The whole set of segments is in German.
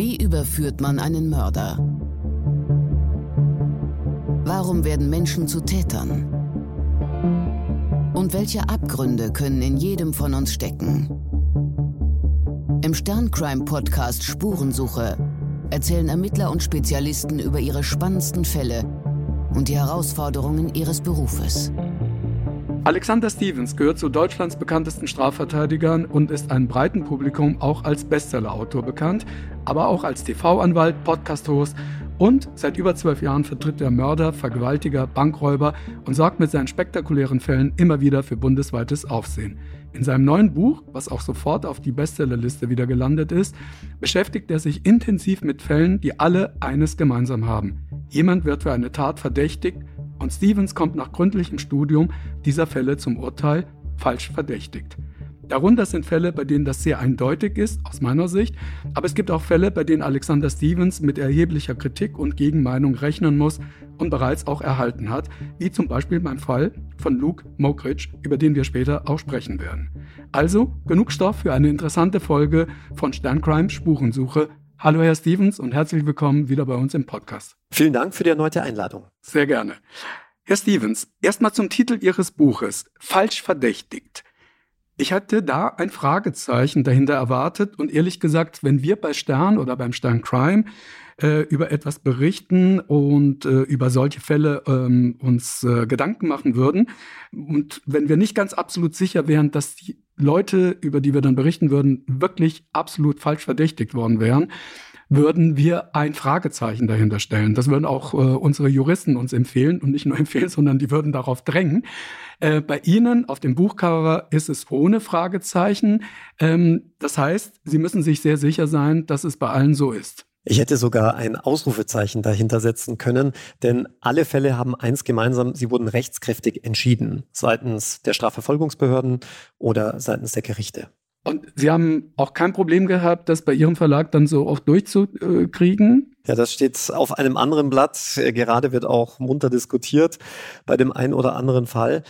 Wie überführt man einen Mörder? Warum werden Menschen zu Tätern? Und welche Abgründe können in jedem von uns stecken? Im Sterncrime-Podcast Spurensuche erzählen Ermittler und Spezialisten über ihre spannendsten Fälle und die Herausforderungen ihres Berufes. Alexander Stevens gehört zu Deutschlands bekanntesten Strafverteidigern und ist einem breiten Publikum auch als Bestsellerautor bekannt, aber auch als TV-Anwalt, Podcast-Host und seit über zwölf Jahren vertritt er Mörder, Vergewaltiger, Bankräuber und sorgt mit seinen spektakulären Fällen immer wieder für bundesweites Aufsehen. In seinem neuen Buch, was auch sofort auf die Bestsellerliste wieder gelandet ist, beschäftigt er sich intensiv mit Fällen, die alle eines gemeinsam haben. Jemand wird für eine Tat verdächtigt und Stevens kommt nach gründlichem Studium dieser Fälle zum Urteil falsch verdächtigt. Darunter sind Fälle, bei denen das sehr eindeutig ist, aus meiner Sicht, aber es gibt auch Fälle, bei denen Alexander Stevens mit erheblicher Kritik und Gegenmeinung rechnen muss und bereits auch erhalten hat, wie zum Beispiel beim Fall von Luke Mockridge, über den wir später auch sprechen werden. Also genug Stoff für eine interessante Folge von Sterncrime Spurensuche Hallo Herr Stevens und herzlich willkommen wieder bei uns im Podcast. Vielen Dank für die erneute Einladung. Sehr gerne. Herr Stevens, erstmal zum Titel Ihres Buches, Falsch verdächtigt. Ich hatte da ein Fragezeichen dahinter erwartet und ehrlich gesagt, wenn wir bei Stern oder beim Stern Crime äh, über etwas berichten und äh, über solche Fälle ähm, uns äh, Gedanken machen würden und wenn wir nicht ganz absolut sicher wären, dass die Leute, über die wir dann berichten würden, wirklich absolut falsch verdächtigt worden wären, würden wir ein Fragezeichen dahinter stellen. Das würden auch äh, unsere Juristen uns empfehlen und nicht nur empfehlen, sondern die würden darauf drängen. Äh, bei Ihnen auf dem Buchcover ist es ohne Fragezeichen. Ähm, das heißt, Sie müssen sich sehr sicher sein, dass es bei allen so ist. Ich hätte sogar ein Ausrufezeichen dahinter setzen können, denn alle Fälle haben eins gemeinsam, sie wurden rechtskräftig entschieden, seitens der Strafverfolgungsbehörden oder seitens der Gerichte. Und Sie haben auch kein Problem gehabt, das bei Ihrem Verlag dann so auch durchzukriegen? Ja, das steht auf einem anderen Blatt. Gerade wird auch munter diskutiert bei dem einen oder anderen Fall.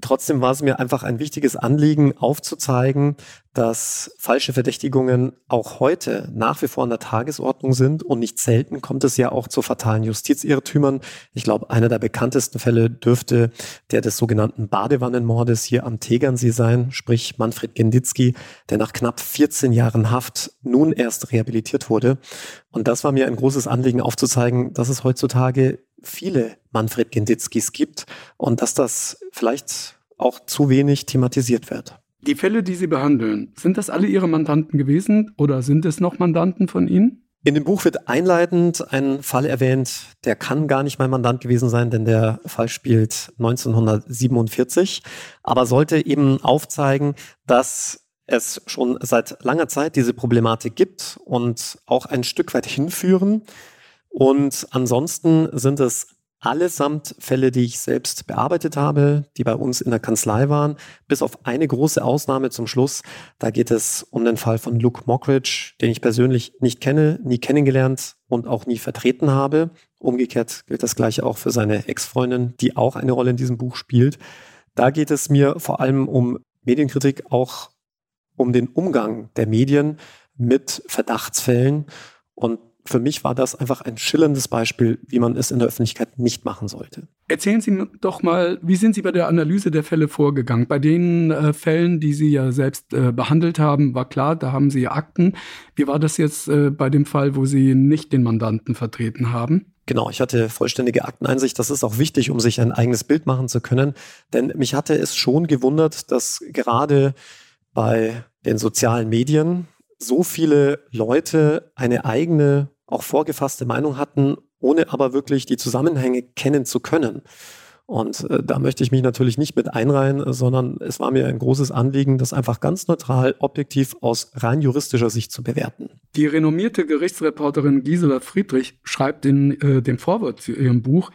Trotzdem war es mir einfach ein wichtiges Anliegen, aufzuzeigen, dass falsche Verdächtigungen auch heute nach wie vor an der Tagesordnung sind und nicht selten kommt es ja auch zu fatalen Justizirrtümern. Ich glaube, einer der bekanntesten Fälle dürfte der des sogenannten Badewannenmordes hier am Tegernsee sein, sprich Manfred Genditzki, der nach knapp 14 Jahren Haft nun erst rehabilitiert wurde. Und das war mir ein großes Anliegen aufzuzeigen, dass es heutzutage viele Manfred Genditzkis gibt und dass das vielleicht auch zu wenig thematisiert wird. Die Fälle, die Sie behandeln, sind das alle Ihre Mandanten gewesen oder sind es noch Mandanten von Ihnen? In dem Buch wird einleitend ein Fall erwähnt, der kann gar nicht mein Mandant gewesen sein, denn der Fall spielt 1947, aber sollte eben aufzeigen, dass es schon seit langer Zeit diese Problematik gibt und auch ein Stück weit hinführen, und ansonsten sind es allesamt Fälle, die ich selbst bearbeitet habe, die bei uns in der Kanzlei waren, bis auf eine große Ausnahme zum Schluss. Da geht es um den Fall von Luke Mockridge, den ich persönlich nicht kenne, nie kennengelernt und auch nie vertreten habe. Umgekehrt gilt das gleiche auch für seine Ex-Freundin, die auch eine Rolle in diesem Buch spielt. Da geht es mir vor allem um Medienkritik, auch um den Umgang der Medien mit Verdachtsfällen und für mich war das einfach ein schillerndes Beispiel, wie man es in der Öffentlichkeit nicht machen sollte. Erzählen Sie doch mal, wie sind Sie bei der Analyse der Fälle vorgegangen? Bei den äh, Fällen, die Sie ja selbst äh, behandelt haben, war klar, da haben Sie Akten. Wie war das jetzt äh, bei dem Fall, wo Sie nicht den Mandanten vertreten haben? Genau, ich hatte vollständige Akteneinsicht. Das ist auch wichtig, um sich ein eigenes Bild machen zu können. Denn mich hatte es schon gewundert, dass gerade bei den sozialen Medien so viele Leute eine eigene, auch vorgefasste Meinung hatten, ohne aber wirklich die Zusammenhänge kennen zu können. Und äh, da möchte ich mich natürlich nicht mit einreihen, sondern es war mir ein großes Anliegen, das einfach ganz neutral, objektiv aus rein juristischer Sicht zu bewerten. Die renommierte Gerichtsreporterin Gisela Friedrich schreibt in äh, dem Vorwort zu ihrem Buch,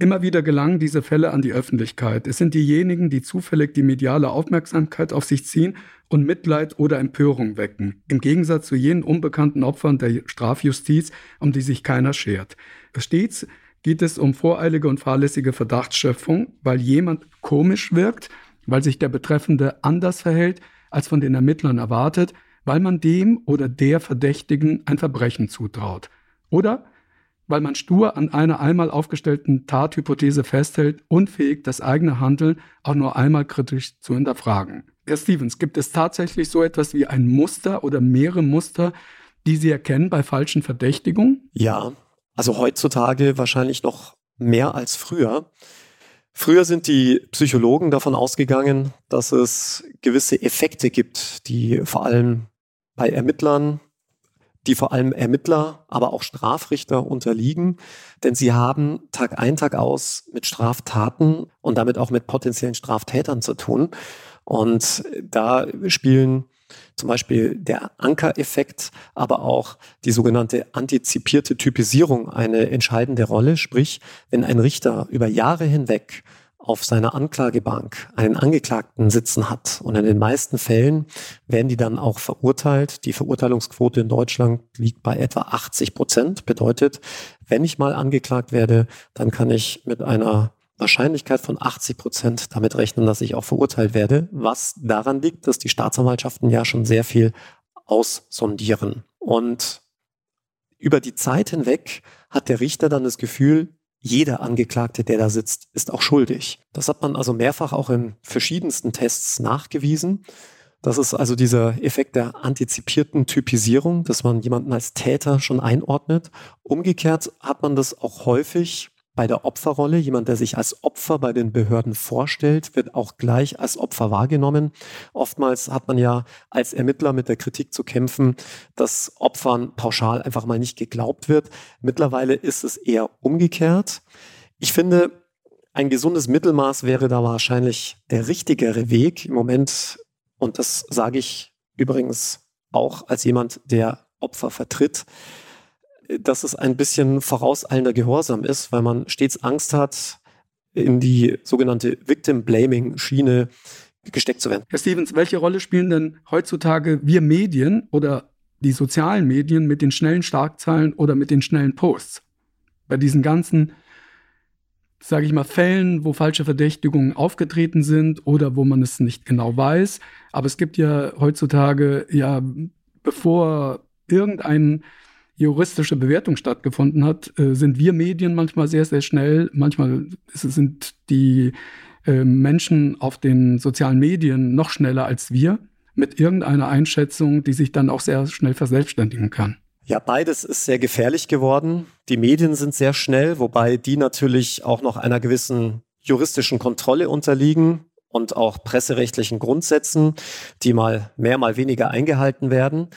Immer wieder gelangen diese Fälle an die Öffentlichkeit. Es sind diejenigen, die zufällig die mediale Aufmerksamkeit auf sich ziehen und Mitleid oder Empörung wecken, im Gegensatz zu jenen unbekannten Opfern der Strafjustiz, um die sich keiner schert. Stets geht es um voreilige und fahrlässige Verdachtsschöpfung, weil jemand komisch wirkt, weil sich der Betreffende anders verhält, als von den Ermittlern erwartet, weil man dem oder der Verdächtigen ein Verbrechen zutraut. Oder weil man stur an einer einmal aufgestellten Tathypothese festhält, unfähig, das eigene Handeln auch nur einmal kritisch zu hinterfragen. Herr Stevens, gibt es tatsächlich so etwas wie ein Muster oder mehrere Muster, die Sie erkennen bei falschen Verdächtigungen? Ja, also heutzutage wahrscheinlich noch mehr als früher. Früher sind die Psychologen davon ausgegangen, dass es gewisse Effekte gibt, die vor allem bei Ermittlern, die vor allem Ermittler, aber auch Strafrichter unterliegen, denn sie haben Tag ein, Tag aus mit Straftaten und damit auch mit potenziellen Straftätern zu tun. Und da spielen zum Beispiel der Ankereffekt, aber auch die sogenannte antizipierte Typisierung eine entscheidende Rolle. Sprich, wenn ein Richter über Jahre hinweg auf seiner Anklagebank einen Angeklagten sitzen hat und in den meisten Fällen werden die dann auch verurteilt. Die Verurteilungsquote in Deutschland liegt bei etwa 80 Prozent. Bedeutet, wenn ich mal angeklagt werde, dann kann ich mit einer Wahrscheinlichkeit von 80 Prozent damit rechnen, dass ich auch verurteilt werde, was daran liegt, dass die Staatsanwaltschaften ja schon sehr viel aussondieren. Und über die Zeit hinweg hat der Richter dann das Gefühl, jeder Angeklagte, der da sitzt, ist auch schuldig. Das hat man also mehrfach auch in verschiedensten Tests nachgewiesen. Das ist also dieser Effekt der antizipierten Typisierung, dass man jemanden als Täter schon einordnet. Umgekehrt hat man das auch häufig bei der Opferrolle. Jemand, der sich als Opfer bei den Behörden vorstellt, wird auch gleich als Opfer wahrgenommen. Oftmals hat man ja als Ermittler mit der Kritik zu kämpfen, dass Opfern pauschal einfach mal nicht geglaubt wird. Mittlerweile ist es eher umgekehrt. Ich finde, ein gesundes Mittelmaß wäre da wahrscheinlich der richtigere Weg im Moment. Und das sage ich übrigens auch als jemand, der Opfer vertritt dass es ein bisschen vorauseilender Gehorsam ist, weil man stets Angst hat, in die sogenannte Victim-Blaming-Schiene gesteckt zu werden. Herr Stevens, welche Rolle spielen denn heutzutage wir Medien oder die sozialen Medien mit den schnellen Starkzahlen oder mit den schnellen Posts? Bei diesen ganzen, sage ich mal, Fällen, wo falsche Verdächtigungen aufgetreten sind oder wo man es nicht genau weiß. Aber es gibt ja heutzutage, ja, bevor irgendein juristische Bewertung stattgefunden hat, äh, sind wir Medien manchmal sehr, sehr schnell. Manchmal sind die äh, Menschen auf den sozialen Medien noch schneller als wir mit irgendeiner Einschätzung, die sich dann auch sehr schnell verselbstständigen kann. Ja, beides ist sehr gefährlich geworden. Die Medien sind sehr schnell, wobei die natürlich auch noch einer gewissen juristischen Kontrolle unterliegen und auch presserechtlichen Grundsätzen, die mal mehr, mal weniger eingehalten werden.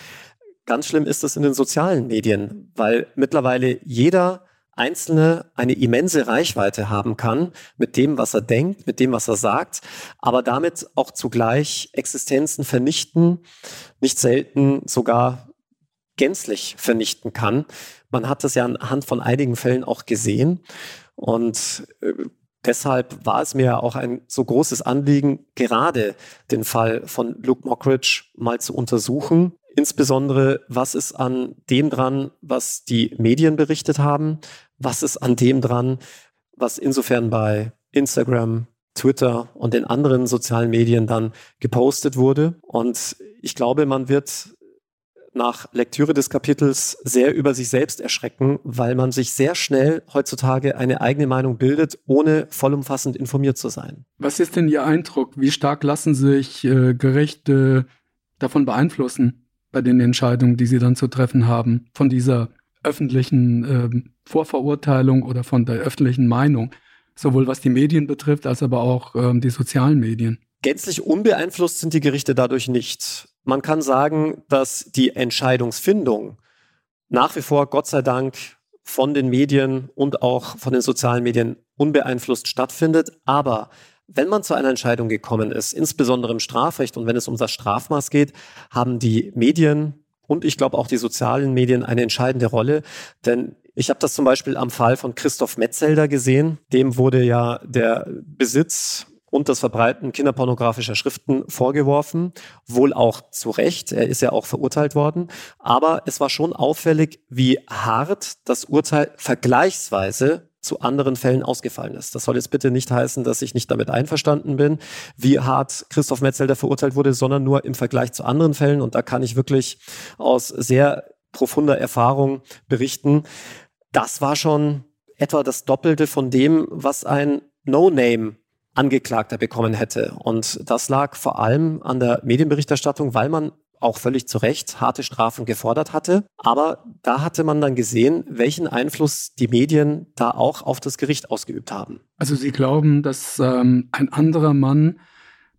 Ganz schlimm ist es in den sozialen Medien, weil mittlerweile jeder Einzelne eine immense Reichweite haben kann mit dem, was er denkt, mit dem, was er sagt, aber damit auch zugleich Existenzen vernichten, nicht selten sogar gänzlich vernichten kann. Man hat das ja anhand von einigen Fällen auch gesehen und äh, deshalb war es mir auch ein so großes Anliegen, gerade den Fall von Luke Mockridge mal zu untersuchen Insbesondere, was ist an dem dran, was die Medien berichtet haben? Was ist an dem dran, was insofern bei Instagram, Twitter und den anderen sozialen Medien dann gepostet wurde? Und ich glaube, man wird nach Lektüre des Kapitels sehr über sich selbst erschrecken, weil man sich sehr schnell heutzutage eine eigene Meinung bildet, ohne vollumfassend informiert zu sein. Was ist denn Ihr Eindruck? Wie stark lassen sich äh, Gerechte davon beeinflussen? Bei den Entscheidungen, die sie dann zu treffen haben, von dieser öffentlichen äh, Vorverurteilung oder von der öffentlichen Meinung, sowohl was die Medien betrifft, als aber auch ähm, die sozialen Medien. Gänzlich unbeeinflusst sind die Gerichte dadurch nicht. Man kann sagen, dass die Entscheidungsfindung nach wie vor, Gott sei Dank, von den Medien und auch von den sozialen Medien unbeeinflusst stattfindet. Aber wenn man zu einer Entscheidung gekommen ist, insbesondere im Strafrecht und wenn es um das Strafmaß geht, haben die Medien und ich glaube auch die sozialen Medien eine entscheidende Rolle. Denn ich habe das zum Beispiel am Fall von Christoph Metzelder gesehen. Dem wurde ja der Besitz und das Verbreiten kinderpornografischer Schriften vorgeworfen, wohl auch zu Recht. Er ist ja auch verurteilt worden. Aber es war schon auffällig, wie hart das Urteil vergleichsweise zu anderen Fällen ausgefallen ist. Das soll jetzt bitte nicht heißen, dass ich nicht damit einverstanden bin, wie hart Christoph Metzelder verurteilt wurde, sondern nur im Vergleich zu anderen Fällen. Und da kann ich wirklich aus sehr profunder Erfahrung berichten. Das war schon etwa das Doppelte von dem, was ein No-Name Angeklagter bekommen hätte. Und das lag vor allem an der Medienberichterstattung, weil man auch völlig zu Recht harte Strafen gefordert hatte. Aber da hatte man dann gesehen, welchen Einfluss die Medien da auch auf das Gericht ausgeübt haben. Also Sie glauben, dass ähm, ein anderer Mann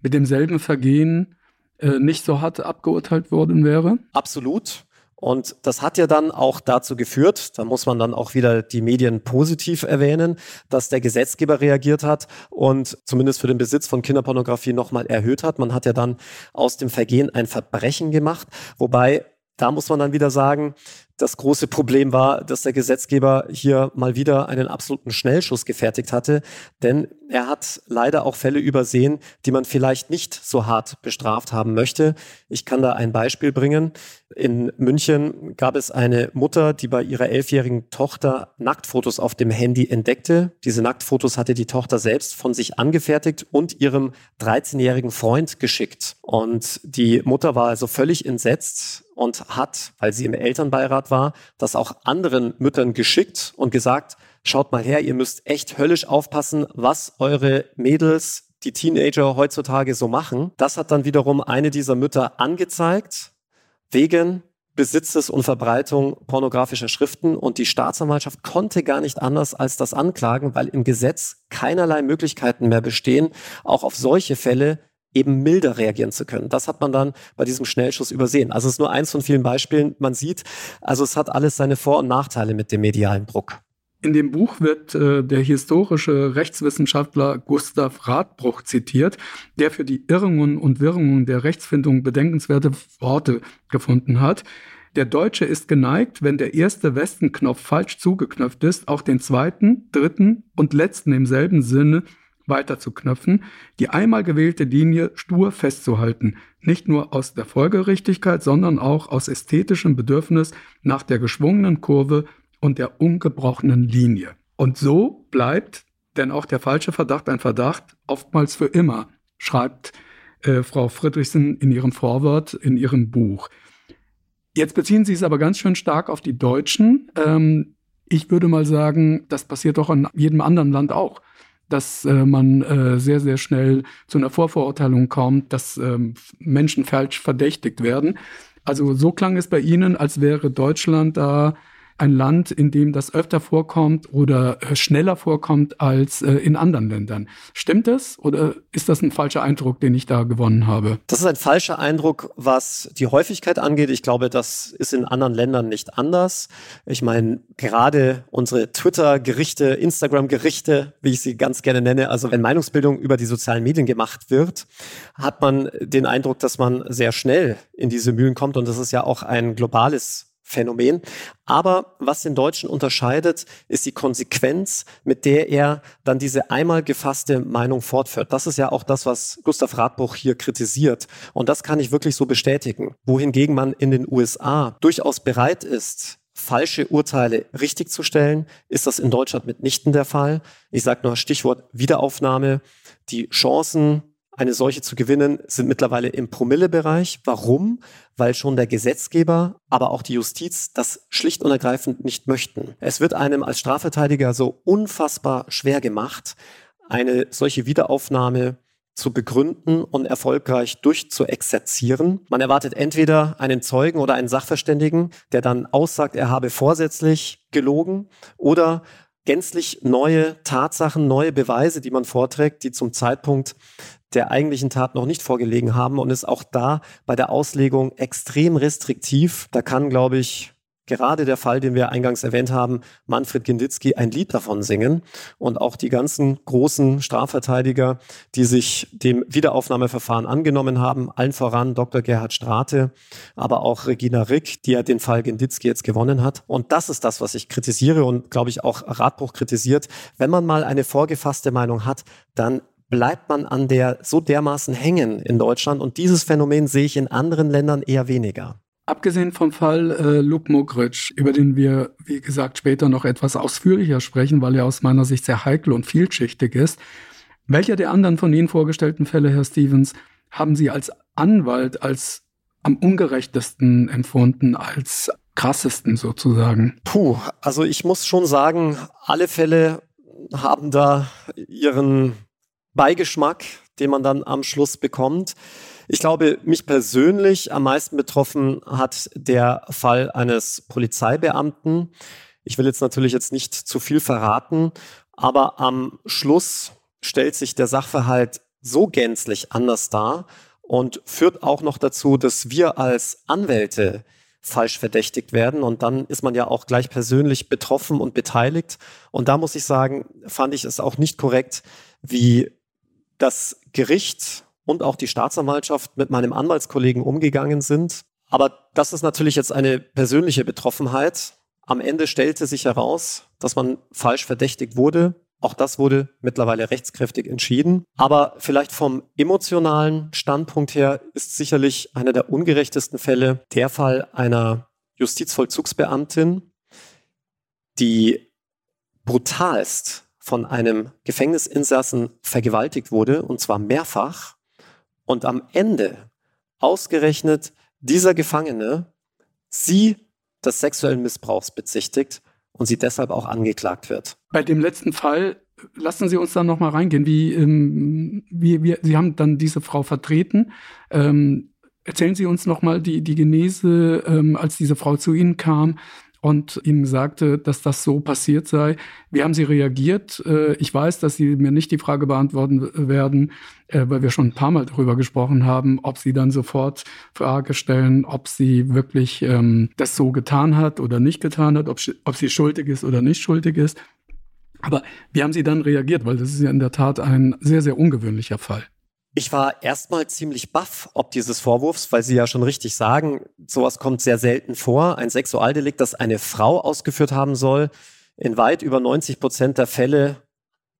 mit demselben Vergehen äh, nicht so hart abgeurteilt worden wäre? Absolut. Und das hat ja dann auch dazu geführt, da muss man dann auch wieder die Medien positiv erwähnen, dass der Gesetzgeber reagiert hat und zumindest für den Besitz von Kinderpornografie nochmal erhöht hat. Man hat ja dann aus dem Vergehen ein Verbrechen gemacht, wobei da muss man dann wieder sagen, das große Problem war, dass der Gesetzgeber hier mal wieder einen absoluten Schnellschuss gefertigt hatte, denn er hat leider auch Fälle übersehen, die man vielleicht nicht so hart bestraft haben möchte. Ich kann da ein Beispiel bringen. In München gab es eine Mutter, die bei ihrer elfjährigen Tochter Nacktfotos auf dem Handy entdeckte. Diese Nacktfotos hatte die Tochter selbst von sich angefertigt und ihrem 13-jährigen Freund geschickt. Und die Mutter war also völlig entsetzt und hat, weil sie im Elternbeirat war, das auch anderen Müttern geschickt und gesagt, schaut mal her, ihr müsst echt höllisch aufpassen, was eure Mädels, die Teenager heutzutage so machen. Das hat dann wiederum eine dieser Mütter angezeigt, wegen Besitzes und Verbreitung pornografischer Schriften und die Staatsanwaltschaft konnte gar nicht anders als das anklagen, weil im Gesetz keinerlei Möglichkeiten mehr bestehen, auch auf solche Fälle eben milder reagieren zu können. Das hat man dann bei diesem Schnellschuss übersehen. Also es ist nur eins von vielen Beispielen. Man sieht, also es hat alles seine Vor- und Nachteile mit dem medialen Druck. In dem Buch wird äh, der historische Rechtswissenschaftler Gustav Radbruch zitiert, der für die Irrungen und Wirrungen der Rechtsfindung bedenkenswerte Worte gefunden hat. Der Deutsche ist geneigt, wenn der erste Westenknopf falsch zugeknöpft ist, auch den zweiten, dritten und letzten im selben Sinne weiterzuknöpfen, die einmal gewählte Linie stur festzuhalten, nicht nur aus der Folgerichtigkeit, sondern auch aus ästhetischem Bedürfnis nach der geschwungenen Kurve und der ungebrochenen Linie. Und so bleibt denn auch der falsche Verdacht ein Verdacht, oftmals für immer, schreibt äh, Frau Friedrichsen in ihrem Vorwort in ihrem Buch. Jetzt beziehen Sie es aber ganz schön stark auf die Deutschen. Ähm, ich würde mal sagen, das passiert doch in jedem anderen Land auch dass äh, man äh, sehr, sehr schnell zu einer Vorverurteilung kommt, dass ähm, Menschen falsch verdächtigt werden. Also so klang es bei Ihnen, als wäre Deutschland da ein Land, in dem das öfter vorkommt oder äh, schneller vorkommt als äh, in anderen Ländern. Stimmt das oder ist das ein falscher Eindruck, den ich da gewonnen habe? Das ist ein falscher Eindruck, was die Häufigkeit angeht. Ich glaube, das ist in anderen Ländern nicht anders. Ich meine, gerade unsere Twitter-Gerichte, Instagram-Gerichte, wie ich sie ganz gerne nenne, also wenn Meinungsbildung über die sozialen Medien gemacht wird, hat man den Eindruck, dass man sehr schnell in diese Mühlen kommt. Und das ist ja auch ein globales Phänomen. Aber was den Deutschen unterscheidet, ist die Konsequenz, mit der er dann diese einmal gefasste Meinung fortführt. Das ist ja auch das, was Gustav Radbruch hier kritisiert. Und das kann ich wirklich so bestätigen. Wohingegen man in den USA durchaus bereit ist, falsche Urteile richtig zu stellen, ist das in Deutschland mitnichten der Fall. Ich sage nur Stichwort Wiederaufnahme. Die Chancen, eine solche zu gewinnen, sind mittlerweile im Promillebereich. Warum? Weil schon der Gesetzgeber, aber auch die Justiz das schlicht und ergreifend nicht möchten. Es wird einem als Strafverteidiger so unfassbar schwer gemacht, eine solche Wiederaufnahme zu begründen und erfolgreich durchzuexerzieren. Man erwartet entweder einen Zeugen oder einen Sachverständigen, der dann aussagt, er habe vorsätzlich gelogen oder gänzlich neue Tatsachen, neue Beweise, die man vorträgt, die zum Zeitpunkt der eigentlichen Tat noch nicht vorgelegen haben und ist auch da bei der Auslegung extrem restriktiv. Da kann, glaube ich, gerade der Fall, den wir eingangs erwähnt haben, Manfred Genditzki ein Lied davon singen. Und auch die ganzen großen Strafverteidiger, die sich dem Wiederaufnahmeverfahren angenommen haben, allen voran Dr. Gerhard Strate, aber auch Regina Rick, die ja den Fall Genditzki jetzt gewonnen hat. Und das ist das, was ich kritisiere und, glaube ich, auch Radbruch kritisiert. Wenn man mal eine vorgefasste Meinung hat, dann bleibt man an der so dermaßen hängen in Deutschland und dieses Phänomen sehe ich in anderen Ländern eher weniger. Abgesehen vom Fall äh, Luke Mogridge, über den wir, wie gesagt, später noch etwas ausführlicher sprechen, weil er aus meiner Sicht sehr heikel und vielschichtig ist, welcher der anderen von Ihnen vorgestellten Fälle, Herr Stevens, haben Sie als Anwalt als am ungerechtesten empfunden, als krassesten sozusagen? Puh, also ich muss schon sagen, alle Fälle haben da ihren Beigeschmack, den man dann am Schluss bekommt. Ich glaube, mich persönlich am meisten betroffen hat der Fall eines Polizeibeamten. Ich will jetzt natürlich jetzt nicht zu viel verraten, aber am Schluss stellt sich der Sachverhalt so gänzlich anders dar und führt auch noch dazu, dass wir als Anwälte falsch verdächtigt werden. Und dann ist man ja auch gleich persönlich betroffen und beteiligt. Und da muss ich sagen, fand ich es auch nicht korrekt, wie das Gericht und auch die Staatsanwaltschaft mit meinem Anwaltskollegen umgegangen sind. Aber das ist natürlich jetzt eine persönliche Betroffenheit. Am Ende stellte sich heraus, dass man falsch verdächtigt wurde. Auch das wurde mittlerweile rechtskräftig entschieden. Aber vielleicht vom emotionalen Standpunkt her ist sicherlich einer der ungerechtesten Fälle der Fall einer Justizvollzugsbeamtin, die brutalst von einem Gefängnisinsassen vergewaltigt wurde, und zwar mehrfach und am Ende ausgerechnet dieser Gefangene sie des sexuellen Missbrauchs bezichtigt und sie deshalb auch angeklagt wird. Bei dem letzten Fall lassen Sie uns da noch mal reingehen. Wie, ähm, wie, wie, Sie haben dann diese Frau vertreten. Ähm, erzählen Sie uns noch mal die, die Genese, ähm, als diese Frau zu Ihnen kam und ihm sagte, dass das so passiert sei. Wie haben Sie reagiert? Äh, ich weiß, dass Sie mir nicht die Frage beantworten werden, äh, weil wir schon ein paar Mal darüber gesprochen haben, ob Sie dann sofort Frage stellen, ob sie wirklich ähm, das so getan hat oder nicht getan hat, ob, ob sie schuldig ist oder nicht schuldig ist. Aber wie haben Sie dann reagiert? Weil das ist ja in der Tat ein sehr, sehr ungewöhnlicher Fall. Ich war erstmal ziemlich baff ob dieses Vorwurfs, weil Sie ja schon richtig sagen, sowas kommt sehr selten vor. Ein Sexualdelikt, das eine Frau ausgeführt haben soll. In weit über 90 Prozent der Fälle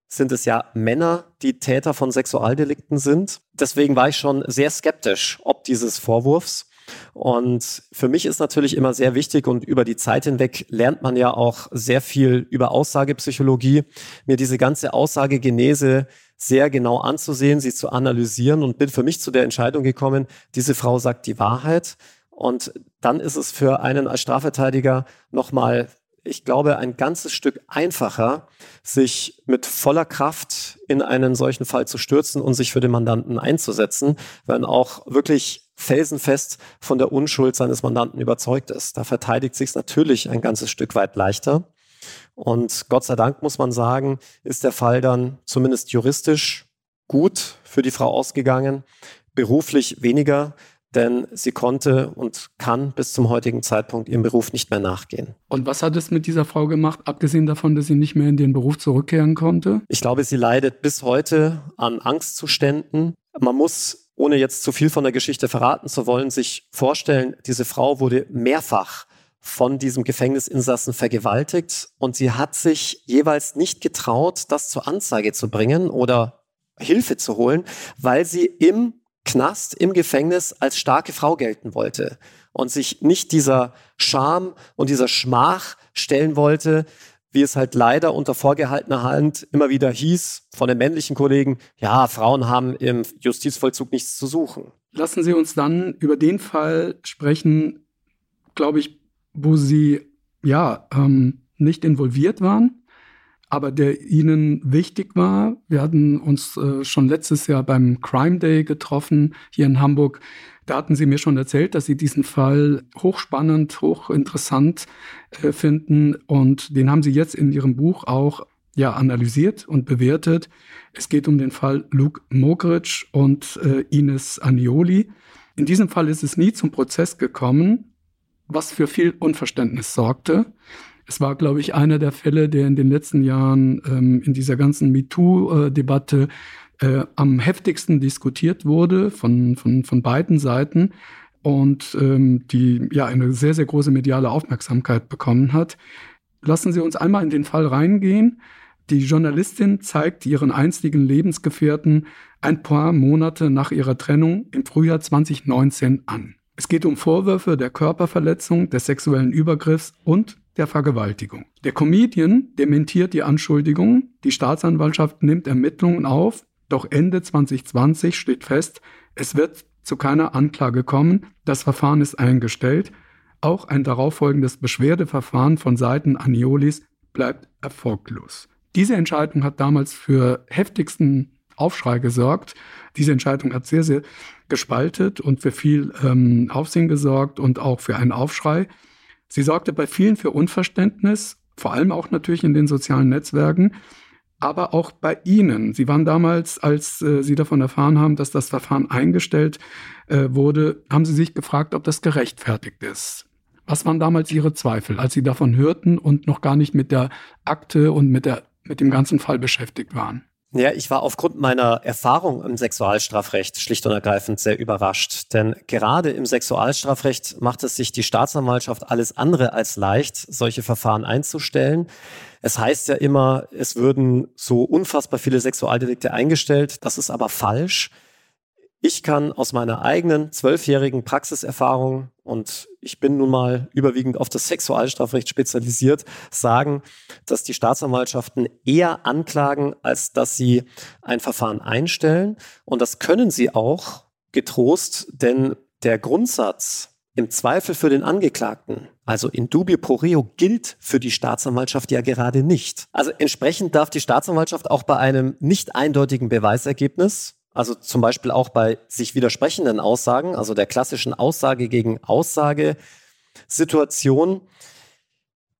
sind es ja Männer, die Täter von Sexualdelikten sind. Deswegen war ich schon sehr skeptisch ob dieses Vorwurfs. Und für mich ist natürlich immer sehr wichtig und über die Zeit hinweg lernt man ja auch sehr viel über Aussagepsychologie, mir diese ganze Aussagegenese sehr genau anzusehen, sie zu analysieren und bin für mich zu der Entscheidung gekommen, diese Frau sagt die Wahrheit. Und dann ist es für einen als Strafverteidiger nochmal, ich glaube, ein ganzes Stück einfacher, sich mit voller Kraft in einen solchen Fall zu stürzen und sich für den Mandanten einzusetzen, wenn auch wirklich felsenfest von der Unschuld seines Mandanten überzeugt ist. Da verteidigt sich es natürlich ein ganzes Stück weit leichter. Und Gott sei Dank muss man sagen, ist der Fall dann zumindest juristisch gut für die Frau ausgegangen, beruflich weniger, denn sie konnte und kann bis zum heutigen Zeitpunkt ihrem Beruf nicht mehr nachgehen. Und was hat es mit dieser Frau gemacht, abgesehen davon, dass sie nicht mehr in den Beruf zurückkehren konnte? Ich glaube, sie leidet bis heute an Angstzuständen. Man muss, ohne jetzt zu viel von der Geschichte verraten zu wollen, sich vorstellen, diese Frau wurde mehrfach von diesem Gefängnisinsassen vergewaltigt und sie hat sich jeweils nicht getraut, das zur Anzeige zu bringen oder Hilfe zu holen, weil sie im Knast, im Gefängnis als starke Frau gelten wollte und sich nicht dieser Scham und dieser Schmach stellen wollte, wie es halt leider unter vorgehaltener Hand immer wieder hieß von den männlichen Kollegen, ja, Frauen haben im Justizvollzug nichts zu suchen. Lassen Sie uns dann über den Fall sprechen, glaube ich, wo sie ja ähm, nicht involviert waren, aber der ihnen wichtig war. Wir hatten uns äh, schon letztes Jahr beim Crime Day getroffen hier in Hamburg. Da hatten sie mir schon erzählt, dass sie diesen Fall hochspannend, hochinteressant äh, finden und den haben sie jetzt in ihrem Buch auch ja analysiert und bewertet. Es geht um den Fall Luke Mogridge und äh, Ines Anioli. In diesem Fall ist es nie zum Prozess gekommen was für viel Unverständnis sorgte. Es war, glaube ich, einer der Fälle, der in den letzten Jahren ähm, in dieser ganzen MeToo-Debatte äh, am heftigsten diskutiert wurde von, von, von beiden Seiten und ähm, die ja eine sehr, sehr große mediale Aufmerksamkeit bekommen hat. Lassen Sie uns einmal in den Fall reingehen. Die Journalistin zeigt ihren einstigen Lebensgefährten ein paar Monate nach ihrer Trennung im Frühjahr 2019 an. Es geht um Vorwürfe der Körperverletzung, des sexuellen Übergriffs und der Vergewaltigung. Der Comedian dementiert die Anschuldigungen, die Staatsanwaltschaft nimmt Ermittlungen auf, doch Ende 2020 steht fest, es wird zu keiner Anklage kommen, das Verfahren ist eingestellt, auch ein darauffolgendes Beschwerdeverfahren von Seiten Aniolis bleibt erfolglos. Diese Entscheidung hat damals für heftigsten Aufschrei gesorgt. Diese Entscheidung hat sehr, sehr gespaltet und für viel ähm, Aufsehen gesorgt und auch für einen Aufschrei. Sie sorgte bei vielen für Unverständnis, vor allem auch natürlich in den sozialen Netzwerken, aber auch bei Ihnen. Sie waren damals, als äh, Sie davon erfahren haben, dass das Verfahren eingestellt äh, wurde, haben Sie sich gefragt, ob das gerechtfertigt ist. Was waren damals Ihre Zweifel, als Sie davon hörten und noch gar nicht mit der Akte und mit, der, mit dem ganzen Fall beschäftigt waren? Ja, ich war aufgrund meiner Erfahrung im Sexualstrafrecht schlicht und ergreifend sehr überrascht. Denn gerade im Sexualstrafrecht macht es sich die Staatsanwaltschaft alles andere als leicht, solche Verfahren einzustellen. Es heißt ja immer, es würden so unfassbar viele Sexualdelikte eingestellt. Das ist aber falsch. Ich kann aus meiner eigenen zwölfjährigen Praxiserfahrung und ich bin nun mal überwiegend auf das Sexualstrafrecht spezialisiert, sagen, dass die Staatsanwaltschaften eher anklagen, als dass sie ein Verfahren einstellen. Und das können sie auch getrost, denn der Grundsatz im Zweifel für den Angeklagten, also in dubio pro reo, gilt für die Staatsanwaltschaft ja gerade nicht. Also entsprechend darf die Staatsanwaltschaft auch bei einem nicht eindeutigen Beweisergebnis also zum Beispiel auch bei sich widersprechenden Aussagen, also der klassischen Aussage gegen Aussage Situation,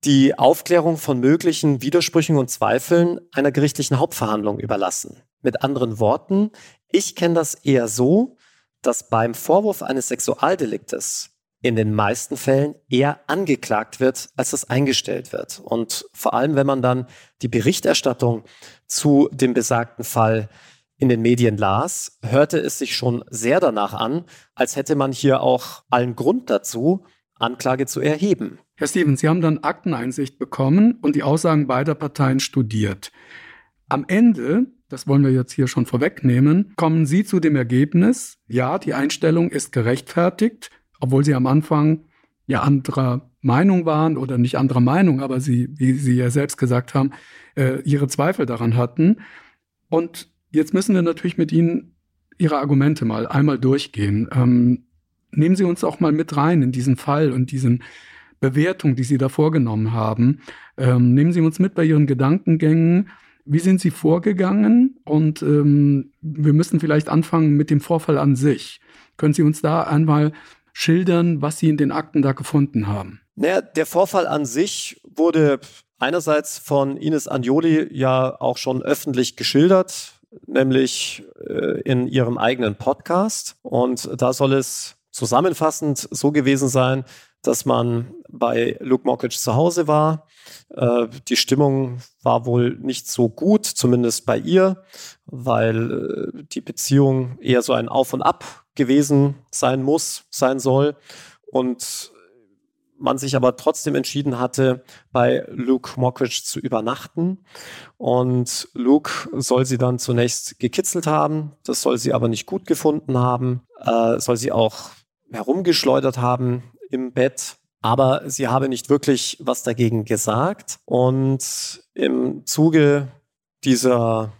die Aufklärung von möglichen Widersprüchen und Zweifeln einer gerichtlichen Hauptverhandlung überlassen. Mit anderen Worten, ich kenne das eher so, dass beim Vorwurf eines Sexualdeliktes in den meisten Fällen eher angeklagt wird, als es eingestellt wird. Und vor allem, wenn man dann die Berichterstattung zu dem besagten Fall in den Medien las, hörte es sich schon sehr danach an, als hätte man hier auch allen Grund dazu, Anklage zu erheben. Herr Stevens, Sie haben dann Akteneinsicht bekommen und die Aussagen beider Parteien studiert. Am Ende, das wollen wir jetzt hier schon vorwegnehmen, kommen Sie zu dem Ergebnis, ja, die Einstellung ist gerechtfertigt, obwohl Sie am Anfang ja anderer Meinung waren oder nicht anderer Meinung, aber Sie, wie Sie ja selbst gesagt haben, äh, Ihre Zweifel daran hatten. Und Jetzt müssen wir natürlich mit Ihnen Ihre Argumente mal einmal durchgehen. Ähm, nehmen Sie uns auch mal mit rein in diesen Fall und diesen Bewertungen, die Sie da vorgenommen haben. Ähm, nehmen Sie uns mit bei Ihren Gedankengängen. Wie sind Sie vorgegangen? Und ähm, wir müssen vielleicht anfangen mit dem Vorfall an sich. Können Sie uns da einmal schildern, was Sie in den Akten da gefunden haben? Naja, der Vorfall an sich wurde einerseits von Ines Anjoli ja auch schon öffentlich geschildert nämlich äh, in ihrem eigenen Podcast. Und da soll es zusammenfassend so gewesen sein, dass man bei Luke Mockridge zu Hause war. Äh, die Stimmung war wohl nicht so gut, zumindest bei ihr, weil äh, die Beziehung eher so ein Auf und Ab gewesen sein muss, sein soll. Und man sich aber trotzdem entschieden hatte, bei Luke Mockridge zu übernachten. Und Luke soll sie dann zunächst gekitzelt haben, das soll sie aber nicht gut gefunden haben, äh, soll sie auch herumgeschleudert haben im Bett. Aber sie habe nicht wirklich was dagegen gesagt. Und im Zuge dieser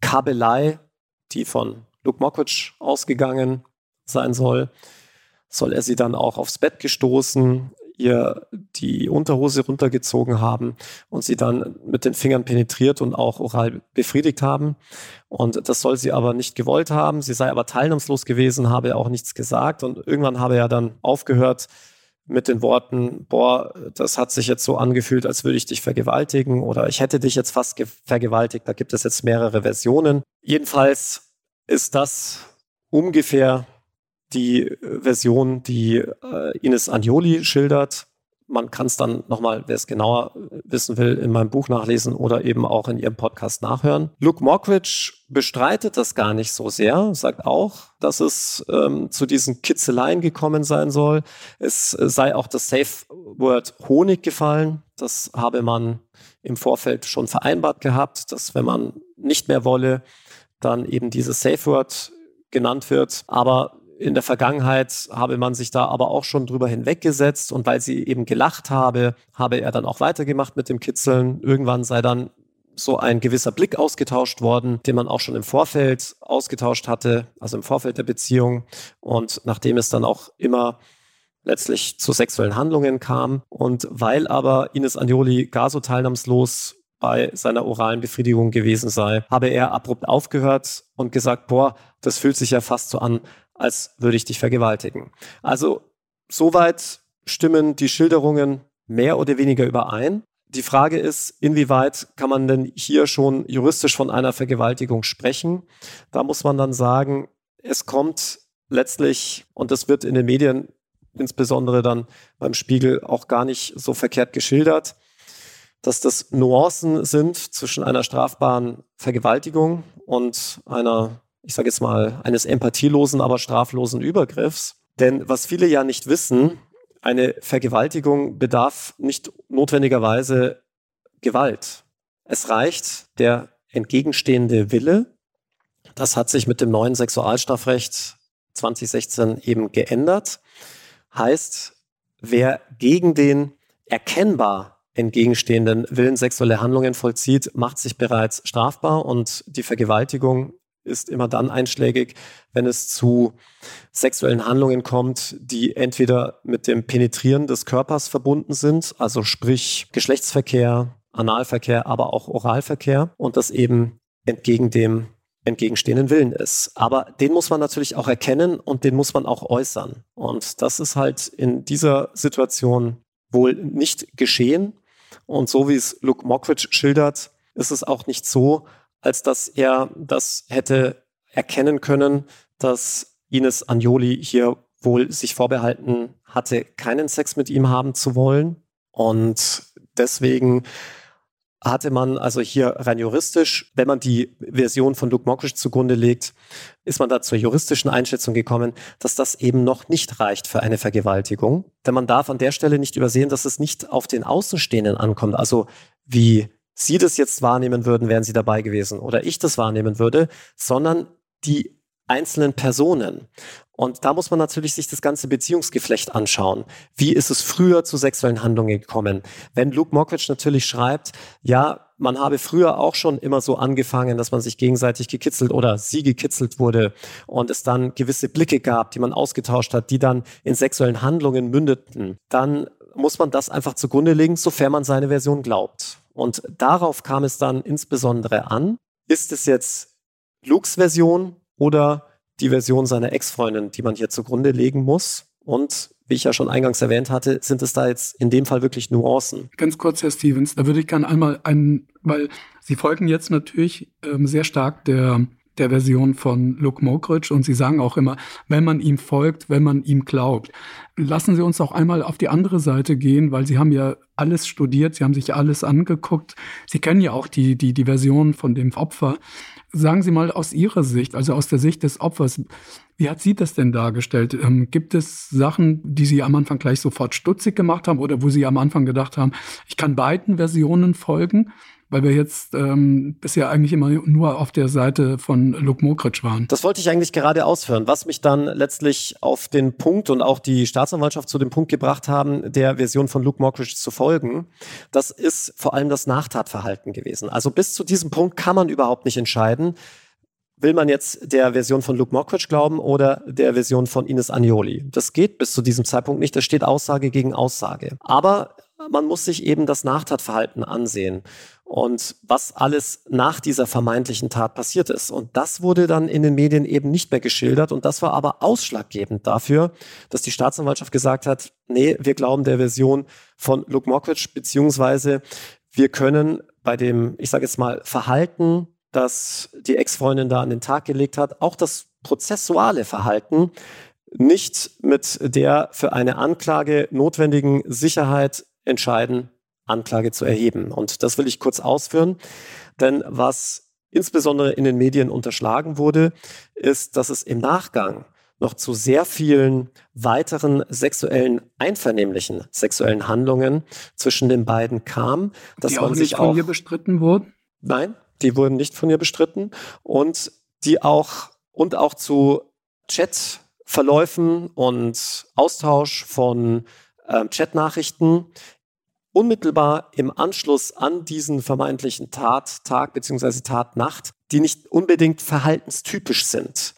Kabelei, die von Luke Mockridge ausgegangen sein soll, soll er sie dann auch aufs Bett gestoßen, ihr die Unterhose runtergezogen haben und sie dann mit den Fingern penetriert und auch oral befriedigt haben. Und das soll sie aber nicht gewollt haben. Sie sei aber teilnahmslos gewesen, habe auch nichts gesagt. Und irgendwann habe er dann aufgehört mit den Worten, boah, das hat sich jetzt so angefühlt, als würde ich dich vergewaltigen oder ich hätte dich jetzt fast vergewaltigt. Da gibt es jetzt mehrere Versionen. Jedenfalls ist das ungefähr die äh, Version, die äh, Ines Anjoli schildert. Man kann es dann nochmal, wer es genauer äh, wissen will, in meinem Buch nachlesen oder eben auch in ihrem Podcast nachhören. Luke Mockridge bestreitet das gar nicht so sehr, sagt auch, dass es ähm, zu diesen Kitzeleien gekommen sein soll. Es sei auch das Safe Word Honig gefallen. Das habe man im Vorfeld schon vereinbart gehabt, dass wenn man nicht mehr wolle, dann eben dieses Safe Word genannt wird. Aber in der Vergangenheit habe man sich da aber auch schon drüber hinweggesetzt und weil sie eben gelacht habe, habe er dann auch weitergemacht mit dem Kitzeln. Irgendwann sei dann so ein gewisser Blick ausgetauscht worden, den man auch schon im Vorfeld ausgetauscht hatte, also im Vorfeld der Beziehung. Und nachdem es dann auch immer letztlich zu sexuellen Handlungen kam und weil aber Ines Agnoli gar so teilnahmslos bei seiner oralen Befriedigung gewesen sei, habe er abrupt aufgehört und gesagt, boah, das fühlt sich ja fast so an, als würde ich dich vergewaltigen. Also soweit stimmen die Schilderungen mehr oder weniger überein. Die Frage ist, inwieweit kann man denn hier schon juristisch von einer Vergewaltigung sprechen? Da muss man dann sagen, es kommt letztlich, und das wird in den Medien insbesondere dann beim Spiegel auch gar nicht so verkehrt geschildert, dass das Nuancen sind zwischen einer strafbaren Vergewaltigung und einer ich sage jetzt mal, eines empathielosen, aber straflosen Übergriffs. Denn was viele ja nicht wissen, eine Vergewaltigung bedarf nicht notwendigerweise Gewalt. Es reicht der entgegenstehende Wille. Das hat sich mit dem neuen Sexualstrafrecht 2016 eben geändert. Heißt, wer gegen den erkennbar entgegenstehenden Willen sexuelle Handlungen vollzieht, macht sich bereits strafbar und die Vergewaltigung ist immer dann einschlägig, wenn es zu sexuellen Handlungen kommt, die entweder mit dem Penetrieren des Körpers verbunden sind, also sprich Geschlechtsverkehr, Analverkehr, aber auch Oralverkehr und das eben entgegen dem entgegenstehenden Willen ist. Aber den muss man natürlich auch erkennen und den muss man auch äußern. Und das ist halt in dieser Situation wohl nicht geschehen. Und so wie es Luke Mockridge schildert, ist es auch nicht so, als dass er das hätte erkennen können, dass Ines Agnoli hier wohl sich vorbehalten hatte, keinen Sex mit ihm haben zu wollen. Und deswegen hatte man also hier rein juristisch, wenn man die Version von Luke Mockridge zugrunde legt, ist man da zur juristischen Einschätzung gekommen, dass das eben noch nicht reicht für eine Vergewaltigung. Denn man darf an der Stelle nicht übersehen, dass es nicht auf den Außenstehenden ankommt. Also wie Sie das jetzt wahrnehmen würden, wären Sie dabei gewesen oder ich das wahrnehmen würde, sondern die einzelnen Personen. Und da muss man natürlich sich das ganze Beziehungsgeflecht anschauen. Wie ist es früher zu sexuellen Handlungen gekommen? Wenn Luke Mockridge natürlich schreibt, ja, man habe früher auch schon immer so angefangen, dass man sich gegenseitig gekitzelt oder sie gekitzelt wurde und es dann gewisse Blicke gab, die man ausgetauscht hat, die dann in sexuellen Handlungen mündeten, dann muss man das einfach zugrunde legen, sofern man seine Version glaubt. Und darauf kam es dann insbesondere an. Ist es jetzt Lukes Version oder die Version seiner Ex-Freundin, die man hier zugrunde legen muss? Und wie ich ja schon eingangs erwähnt hatte, sind es da jetzt in dem Fall wirklich Nuancen. Ganz kurz, Herr Stevens, da würde ich gerne einmal einen, weil Sie folgen jetzt natürlich ähm, sehr stark der der Version von Luke Mockridge und Sie sagen auch immer, wenn man ihm folgt, wenn man ihm glaubt. Lassen Sie uns auch einmal auf die andere Seite gehen, weil Sie haben ja alles studiert, Sie haben sich alles angeguckt. Sie kennen ja auch die, die, die Version von dem Opfer. Sagen Sie mal aus Ihrer Sicht, also aus der Sicht des Opfers, wie hat sie das denn dargestellt? Ähm, gibt es Sachen, die Sie am Anfang gleich sofort stutzig gemacht haben oder wo Sie am Anfang gedacht haben, ich kann beiden Versionen folgen? Weil wir jetzt ähm, bisher eigentlich immer nur auf der Seite von Luke Mokritsch waren. Das wollte ich eigentlich gerade ausführen, was mich dann letztlich auf den Punkt und auch die Staatsanwaltschaft zu dem Punkt gebracht haben, der Version von Luke Mockridge zu folgen. Das ist vor allem das Nachtatverhalten gewesen. Also bis zu diesem Punkt kann man überhaupt nicht entscheiden, will man jetzt der Version von Luke Mockridge glauben oder der Version von Ines Agnoli? Das geht bis zu diesem Zeitpunkt nicht. Da steht Aussage gegen Aussage. Aber man muss sich eben das Nachtatverhalten ansehen und was alles nach dieser vermeintlichen Tat passiert ist. Und das wurde dann in den Medien eben nicht mehr geschildert. Und das war aber ausschlaggebend dafür, dass die Staatsanwaltschaft gesagt hat, nee, wir glauben der Version von Luke Mockridge, beziehungsweise wir können bei dem, ich sage jetzt mal, Verhalten, das die Ex-Freundin da an den Tag gelegt hat, auch das prozessuale Verhalten nicht mit der für eine Anklage notwendigen Sicherheit entscheiden, Anklage zu erheben. Und das will ich kurz ausführen, denn was insbesondere in den Medien unterschlagen wurde, ist, dass es im Nachgang noch zu sehr vielen weiteren sexuellen, einvernehmlichen sexuellen Handlungen zwischen den beiden kam. Dass die auch man nicht von auch, ihr bestritten wurden? Nein, die wurden nicht von ihr bestritten und die auch und auch zu Chat Verläufen und Austausch von äh, Chatnachrichten unmittelbar im Anschluss an diesen vermeintlichen Tattag bzw. Tatnacht, die nicht unbedingt verhaltenstypisch sind,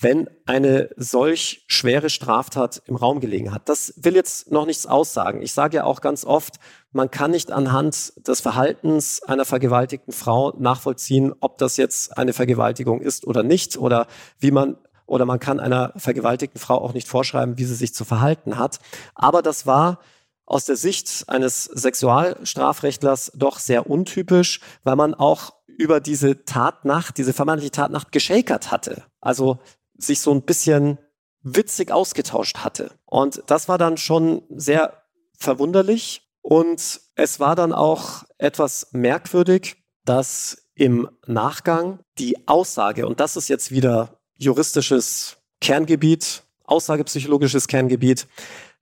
wenn eine solch schwere Straftat im Raum gelegen hat. Das will jetzt noch nichts aussagen. Ich sage ja auch ganz oft, man kann nicht anhand des Verhaltens einer vergewaltigten Frau nachvollziehen, ob das jetzt eine Vergewaltigung ist oder nicht oder wie man oder man kann einer vergewaltigten Frau auch nicht vorschreiben, wie sie sich zu verhalten hat. Aber das war aus der Sicht eines Sexualstrafrechtlers doch sehr untypisch, weil man auch über diese Tatnacht, diese vermeintliche Tatnacht geschakert hatte. Also sich so ein bisschen witzig ausgetauscht hatte. Und das war dann schon sehr verwunderlich. Und es war dann auch etwas merkwürdig, dass im Nachgang die Aussage, und das ist jetzt wieder juristisches Kerngebiet, aussagepsychologisches Kerngebiet,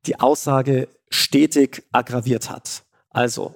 die Aussage stetig aggraviert hat. Also,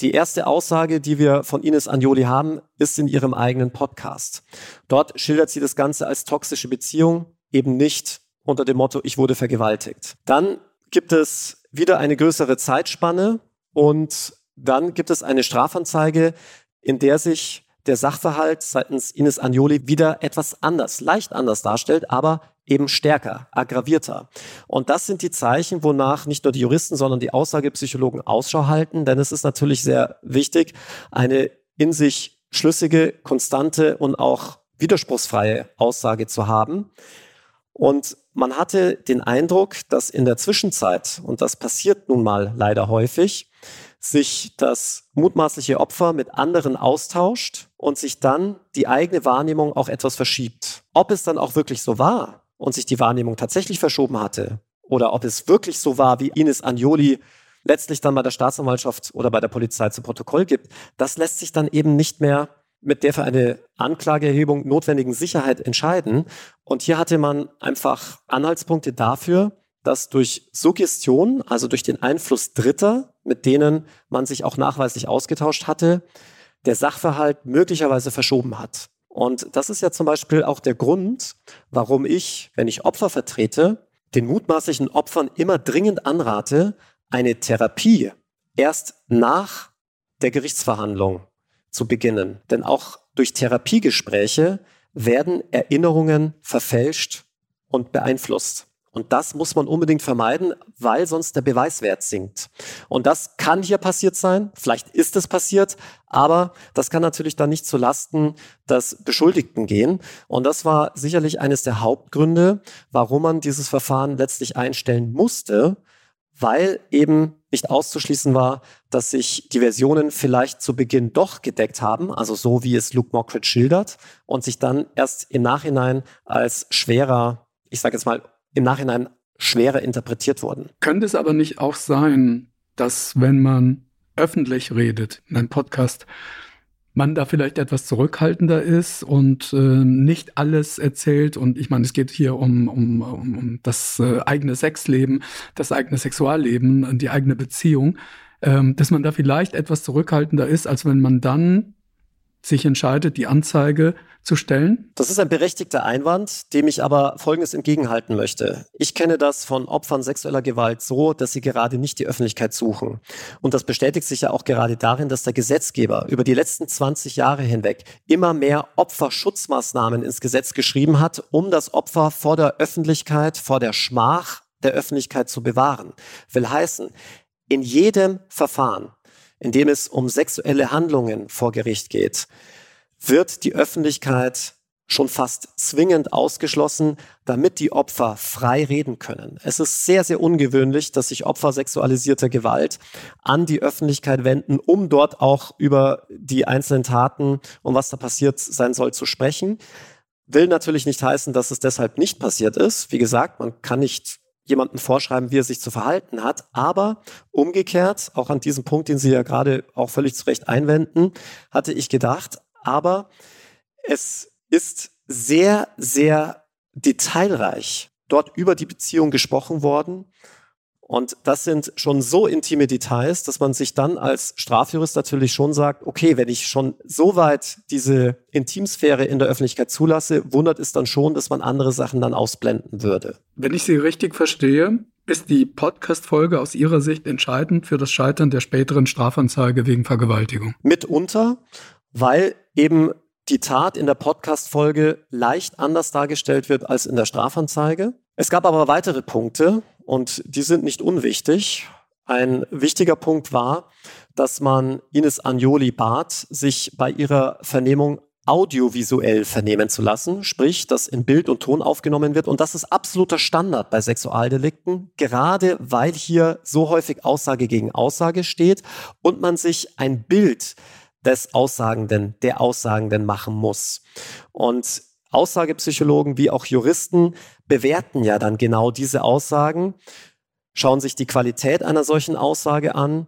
die erste Aussage, die wir von Ines Anjoli haben, ist in ihrem eigenen Podcast. Dort schildert sie das Ganze als toxische Beziehung, eben nicht unter dem Motto, ich wurde vergewaltigt. Dann gibt es wieder eine größere Zeitspanne und dann gibt es eine Strafanzeige, in der sich der Sachverhalt seitens Ines Anjoli wieder etwas anders, leicht anders darstellt, aber eben stärker, aggravierter. Und das sind die Zeichen, wonach nicht nur die Juristen, sondern die Aussagepsychologen Ausschau halten, denn es ist natürlich sehr wichtig, eine in sich schlüssige, konstante und auch widerspruchsfreie Aussage zu haben. Und man hatte den Eindruck, dass in der Zwischenzeit, und das passiert nun mal leider häufig, sich das mutmaßliche Opfer mit anderen austauscht und sich dann die eigene Wahrnehmung auch etwas verschiebt. Ob es dann auch wirklich so war und sich die Wahrnehmung tatsächlich verschoben hatte oder ob es wirklich so war, wie Ines Anjoli letztlich dann bei der Staatsanwaltschaft oder bei der Polizei zu Protokoll gibt, das lässt sich dann eben nicht mehr mit der für eine Anklageerhebung notwendigen Sicherheit entscheiden. Und hier hatte man einfach Anhaltspunkte dafür, dass durch Suggestion, also durch den Einfluss Dritter, mit denen man sich auch nachweislich ausgetauscht hatte, der Sachverhalt möglicherweise verschoben hat. Und das ist ja zum Beispiel auch der Grund, warum ich, wenn ich Opfer vertrete, den mutmaßlichen Opfern immer dringend anrate, eine Therapie erst nach der Gerichtsverhandlung zu beginnen. Denn auch durch Therapiegespräche werden Erinnerungen verfälscht und beeinflusst. Und das muss man unbedingt vermeiden, weil sonst der Beweiswert sinkt. Und das kann hier passiert sein, vielleicht ist es passiert, aber das kann natürlich dann nicht zu Lasten des Beschuldigten gehen. Und das war sicherlich eines der Hauptgründe, warum man dieses Verfahren letztlich einstellen musste, weil eben nicht auszuschließen war, dass sich die Versionen vielleicht zu Beginn doch gedeckt haben, also so wie es Luke Mockridge schildert, und sich dann erst im Nachhinein als schwerer, ich sage jetzt mal, im Nachhinein schwerer interpretiert wurden. Könnte es aber nicht auch sein, dass wenn man öffentlich redet in einem Podcast, man da vielleicht etwas zurückhaltender ist und äh, nicht alles erzählt. Und ich meine, es geht hier um, um, um, um das äh, eigene Sexleben, das eigene Sexualleben, die eigene Beziehung, ähm, dass man da vielleicht etwas zurückhaltender ist, als wenn man dann sich entscheidet, die Anzeige zu stellen? Das ist ein berechtigter Einwand, dem ich aber Folgendes entgegenhalten möchte. Ich kenne das von Opfern sexueller Gewalt so, dass sie gerade nicht die Öffentlichkeit suchen. Und das bestätigt sich ja auch gerade darin, dass der Gesetzgeber über die letzten 20 Jahre hinweg immer mehr Opferschutzmaßnahmen ins Gesetz geschrieben hat, um das Opfer vor der Öffentlichkeit, vor der Schmach der Öffentlichkeit zu bewahren. Will heißen, in jedem Verfahren, in dem es um sexuelle Handlungen vor Gericht geht, wird die Öffentlichkeit schon fast zwingend ausgeschlossen, damit die Opfer frei reden können. Es ist sehr, sehr ungewöhnlich, dass sich Opfer sexualisierter Gewalt an die Öffentlichkeit wenden, um dort auch über die einzelnen Taten und was da passiert sein soll zu sprechen. Will natürlich nicht heißen, dass es deshalb nicht passiert ist. Wie gesagt, man kann nicht jemanden vorschreiben, wie er sich zu verhalten hat. Aber umgekehrt, auch an diesem Punkt, den Sie ja gerade auch völlig zu Recht einwenden, hatte ich gedacht, aber es ist sehr, sehr detailreich dort über die Beziehung gesprochen worden. Und das sind schon so intime Details, dass man sich dann als Strafjurist natürlich schon sagt, okay, wenn ich schon so weit diese Intimsphäre in der Öffentlichkeit zulasse, wundert es dann schon, dass man andere Sachen dann ausblenden würde. Wenn ich Sie richtig verstehe, ist die Podcast-Folge aus Ihrer Sicht entscheidend für das Scheitern der späteren Strafanzeige wegen Vergewaltigung? Mitunter, weil eben die Tat in der Podcast-Folge leicht anders dargestellt wird als in der Strafanzeige. Es gab aber weitere Punkte, und die sind nicht unwichtig. Ein wichtiger Punkt war, dass man Ines Agnoli bat, sich bei ihrer Vernehmung audiovisuell vernehmen zu lassen, sprich, dass in Bild und Ton aufgenommen wird. Und das ist absoluter Standard bei Sexualdelikten, gerade weil hier so häufig Aussage gegen Aussage steht und man sich ein Bild des Aussagenden, der Aussagenden machen muss. Und Aussagepsychologen wie auch Juristen bewerten ja dann genau diese Aussagen, schauen sich die Qualität einer solchen Aussage an,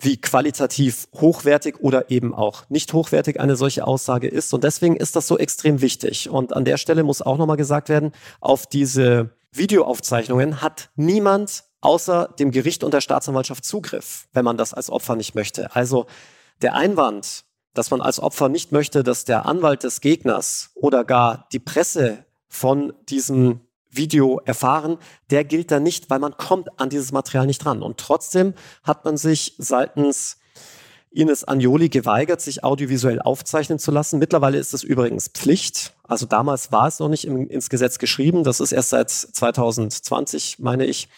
wie qualitativ hochwertig oder eben auch nicht hochwertig eine solche Aussage ist. Und deswegen ist das so extrem wichtig. Und an der Stelle muss auch nochmal gesagt werden, auf diese Videoaufzeichnungen hat niemand außer dem Gericht und der Staatsanwaltschaft Zugriff, wenn man das als Opfer nicht möchte. Also der Einwand, dass man als Opfer nicht möchte, dass der Anwalt des Gegners oder gar die Presse von diesem Video erfahren, der gilt da nicht, weil man kommt an dieses Material nicht ran. Und trotzdem hat man sich seitens Ines Agnoli geweigert, sich audiovisuell aufzeichnen zu lassen. Mittlerweile ist es übrigens Pflicht. Also damals war es noch nicht im, ins Gesetz geschrieben. Das ist erst seit 2020, meine ich,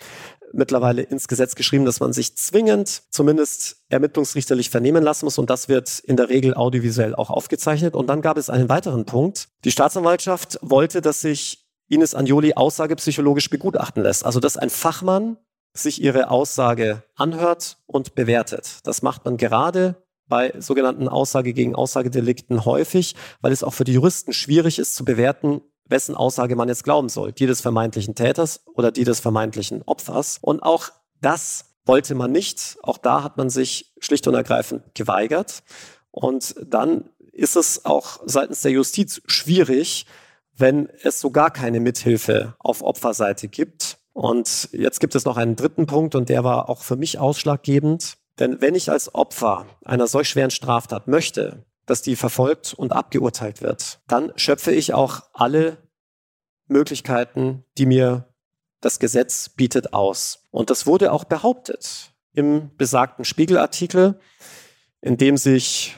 mittlerweile ins Gesetz geschrieben, dass man sich zwingend zumindest ermittlungsrichterlich vernehmen lassen muss und das wird in der Regel audiovisuell auch aufgezeichnet. Und dann gab es einen weiteren Punkt. Die Staatsanwaltschaft wollte, dass sich Ines Anjoli aussagepsychologisch begutachten lässt. Also dass ein Fachmann sich ihre Aussage anhört und bewertet. Das macht man gerade bei sogenannten Aussage gegen Aussagedelikten häufig, weil es auch für die Juristen schwierig ist zu bewerten, wessen Aussage man jetzt glauben soll. Die des vermeintlichen Täters oder die des vermeintlichen Opfers. Und auch das wollte man nicht. Auch da hat man sich schlicht und ergreifend geweigert. Und dann ist es auch seitens der Justiz schwierig, wenn es so gar keine Mithilfe auf Opferseite gibt. Und jetzt gibt es noch einen dritten Punkt und der war auch für mich ausschlaggebend. Denn wenn ich als Opfer einer solch schweren Straftat möchte, dass die verfolgt und abgeurteilt wird, dann schöpfe ich auch alle Möglichkeiten, die mir das Gesetz bietet, aus. Und das wurde auch behauptet im besagten Spiegelartikel, in dem sich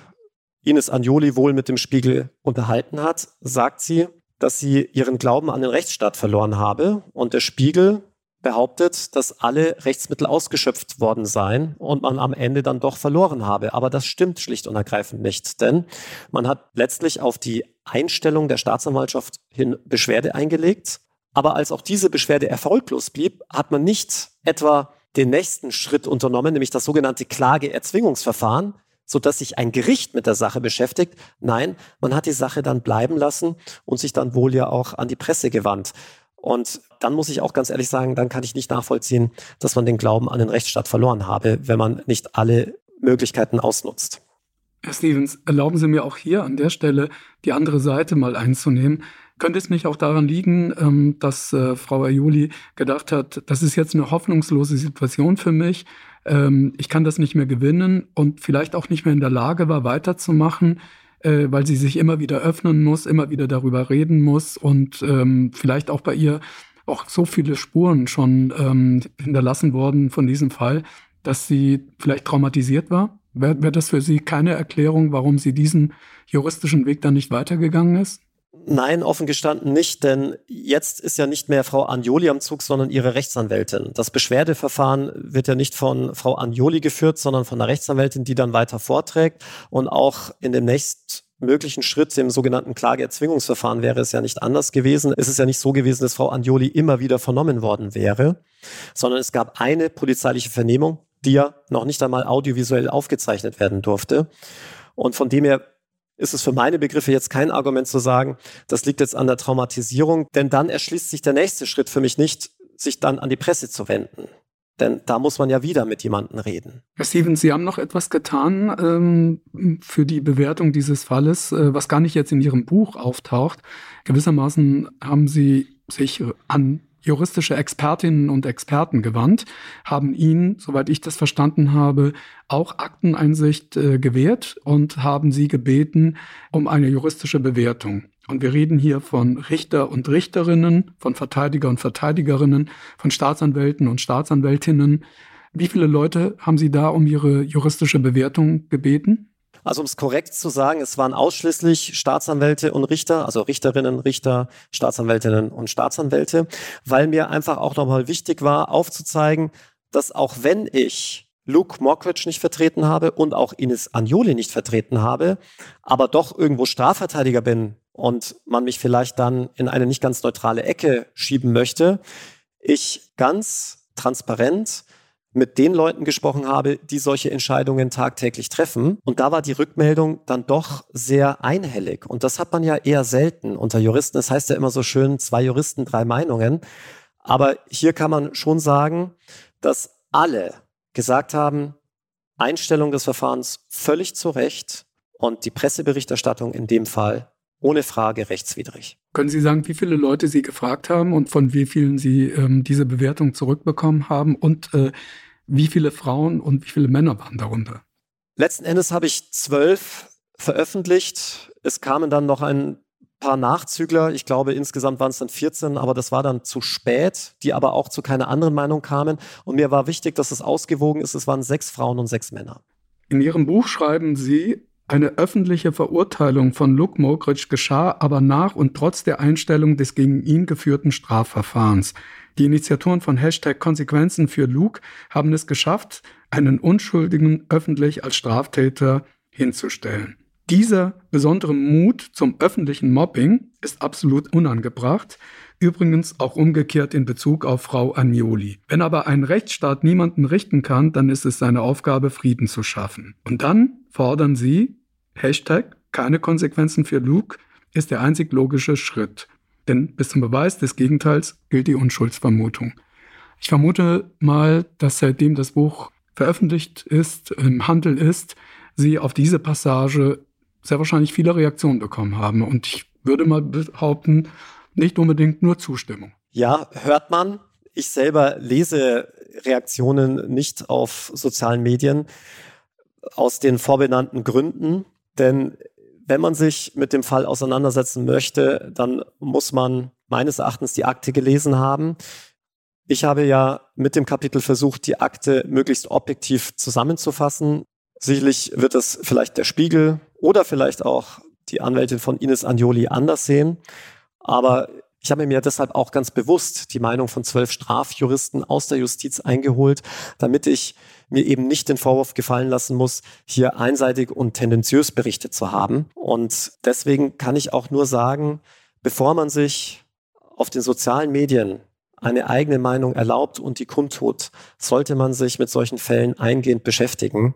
Ines Agnoli wohl mit dem Spiegel unterhalten hat, sagt sie, dass sie ihren Glauben an den Rechtsstaat verloren habe und der Spiegel behauptet, dass alle Rechtsmittel ausgeschöpft worden seien und man am Ende dann doch verloren habe. Aber das stimmt schlicht und ergreifend nicht, denn man hat letztlich auf die Einstellung der Staatsanwaltschaft hin Beschwerde eingelegt. Aber als auch diese Beschwerde erfolglos blieb, hat man nicht etwa den nächsten Schritt unternommen, nämlich das sogenannte Klageerzwingungsverfahren, sodass sich ein Gericht mit der Sache beschäftigt. Nein, man hat die Sache dann bleiben lassen und sich dann wohl ja auch an die Presse gewandt. Und dann muss ich auch ganz ehrlich sagen, dann kann ich nicht nachvollziehen, dass man den Glauben an den Rechtsstaat verloren habe, wenn man nicht alle Möglichkeiten ausnutzt. Herr Stevens, erlauben Sie mir auch hier an der Stelle die andere Seite mal einzunehmen. Könnte es nicht auch daran liegen, ähm, dass äh, Frau Ayuli gedacht hat, das ist jetzt eine hoffnungslose Situation für mich, ähm, ich kann das nicht mehr gewinnen und vielleicht auch nicht mehr in der Lage war, weiterzumachen, äh, weil sie sich immer wieder öffnen muss, immer wieder darüber reden muss und ähm, vielleicht auch bei ihr auch so viele Spuren schon ähm, hinterlassen worden von diesem Fall, dass sie vielleicht traumatisiert war? Wäre wär das für Sie keine Erklärung, warum sie diesen juristischen Weg dann nicht weitergegangen ist? Nein, offen gestanden nicht, denn jetzt ist ja nicht mehr Frau Anjoli am Zug, sondern ihre Rechtsanwältin. Das Beschwerdeverfahren wird ja nicht von Frau Anjoli geführt, sondern von der Rechtsanwältin, die dann weiter vorträgt. Und auch in dem nächstmöglichen Schritt, dem sogenannten Klageerzwingungsverfahren, wäre es ja nicht anders gewesen. Es ist ja nicht so gewesen, dass Frau Anjoli immer wieder vernommen worden wäre, sondern es gab eine polizeiliche Vernehmung, die ja noch nicht einmal audiovisuell aufgezeichnet werden durfte. Und von dem her ist es für meine Begriffe jetzt kein Argument zu sagen, das liegt jetzt an der Traumatisierung, denn dann erschließt sich der nächste Schritt für mich nicht, sich dann an die Presse zu wenden. Denn da muss man ja wieder mit jemandem reden. Herr Stevens, Sie haben noch etwas getan ähm, für die Bewertung dieses Falles, äh, was gar nicht jetzt in Ihrem Buch auftaucht. Gewissermaßen haben Sie sich an juristische Expertinnen und Experten gewandt, haben ihnen, soweit ich das verstanden habe, auch Akteneinsicht äh, gewährt und haben sie gebeten um eine juristische Bewertung. Und wir reden hier von Richter und Richterinnen, von Verteidiger und Verteidigerinnen, von Staatsanwälten und Staatsanwältinnen. Wie viele Leute haben Sie da um Ihre juristische Bewertung gebeten? Also um es korrekt zu sagen, es waren ausschließlich Staatsanwälte und Richter, also Richterinnen, Richter, Staatsanwältinnen und Staatsanwälte, weil mir einfach auch nochmal wichtig war, aufzuzeigen, dass auch wenn ich Luke Mockridge nicht vertreten habe und auch Ines Agnoli nicht vertreten habe, aber doch irgendwo Strafverteidiger bin und man mich vielleicht dann in eine nicht ganz neutrale Ecke schieben möchte, ich ganz transparent mit den Leuten gesprochen habe, die solche Entscheidungen tagtäglich treffen. Und da war die Rückmeldung dann doch sehr einhellig. Und das hat man ja eher selten unter Juristen. Das heißt ja immer so schön, zwei Juristen, drei Meinungen. Aber hier kann man schon sagen, dass alle gesagt haben, Einstellung des Verfahrens völlig zu Recht und die Presseberichterstattung in dem Fall ohne Frage rechtswidrig. Können Sie sagen, wie viele Leute Sie gefragt haben und von wie vielen Sie ähm, diese Bewertung zurückbekommen haben und äh, wie viele Frauen und wie viele Männer waren darunter? Letzten Endes habe ich zwölf veröffentlicht. Es kamen dann noch ein paar Nachzügler. Ich glaube, insgesamt waren es dann 14, aber das war dann zu spät, die aber auch zu keiner anderen Meinung kamen. Und mir war wichtig, dass es ausgewogen ist. Es waren sechs Frauen und sechs Männer. In Ihrem Buch schreiben Sie, eine öffentliche Verurteilung von Luke Mogridge geschah aber nach und trotz der Einstellung des gegen ihn geführten Strafverfahrens. Die Initiatoren von Hashtag Konsequenzen für Luke haben es geschafft, einen Unschuldigen öffentlich als Straftäter hinzustellen. Dieser besondere Mut zum öffentlichen Mobbing ist absolut unangebracht. Übrigens auch umgekehrt in Bezug auf Frau Agnoli. Wenn aber ein Rechtsstaat niemanden richten kann, dann ist es seine Aufgabe, Frieden zu schaffen. Und dann fordern sie, Hashtag, keine Konsequenzen für Luke, ist der einzig logische Schritt. Denn bis zum Beweis des Gegenteils gilt die Unschuldsvermutung. Ich vermute mal, dass seitdem das Buch veröffentlicht ist, im Handel ist, Sie auf diese Passage sehr wahrscheinlich viele Reaktionen bekommen haben. Und ich würde mal behaupten, nicht unbedingt nur Zustimmung. Ja, hört man. Ich selber lese Reaktionen nicht auf sozialen Medien aus den vorbenannten Gründen. Denn wenn man sich mit dem Fall auseinandersetzen möchte, dann muss man meines Erachtens die Akte gelesen haben. Ich habe ja mit dem Kapitel versucht, die Akte möglichst objektiv zusammenzufassen. Sicherlich wird es vielleicht der Spiegel oder vielleicht auch die Anwältin von Ines Agnoli anders sehen. Aber ich habe mir deshalb auch ganz bewusst die Meinung von zwölf Strafjuristen aus der Justiz eingeholt, damit ich mir eben nicht den Vorwurf gefallen lassen muss, hier einseitig und tendenziös berichtet zu haben. Und deswegen kann ich auch nur sagen, bevor man sich auf den sozialen Medien eine eigene Meinung erlaubt und die kundtut, sollte man sich mit solchen Fällen eingehend beschäftigen.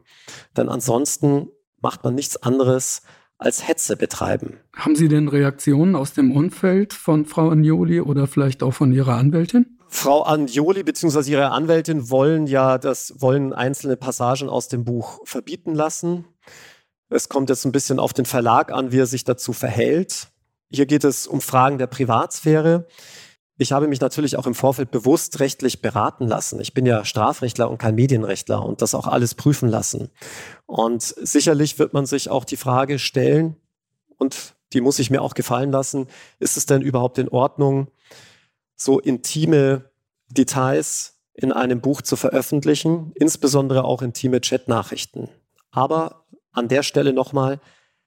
Denn ansonsten macht man nichts anderes, als Hetze betreiben. Haben Sie denn Reaktionen aus dem Umfeld von Frau Agnoli oder vielleicht auch von Ihrer Anwältin? Frau Agnoli bzw. ihre Anwältin wollen ja das, wollen einzelne Passagen aus dem Buch verbieten lassen. Es kommt jetzt ein bisschen auf den Verlag an, wie er sich dazu verhält. Hier geht es um Fragen der Privatsphäre. Ich habe mich natürlich auch im Vorfeld bewusst rechtlich beraten lassen. Ich bin ja Strafrechtler und kein Medienrechtler und das auch alles prüfen lassen. Und sicherlich wird man sich auch die Frage stellen, und die muss ich mir auch gefallen lassen, ist es denn überhaupt in Ordnung, so intime Details in einem Buch zu veröffentlichen, insbesondere auch intime Chatnachrichten. Aber an der Stelle nochmal,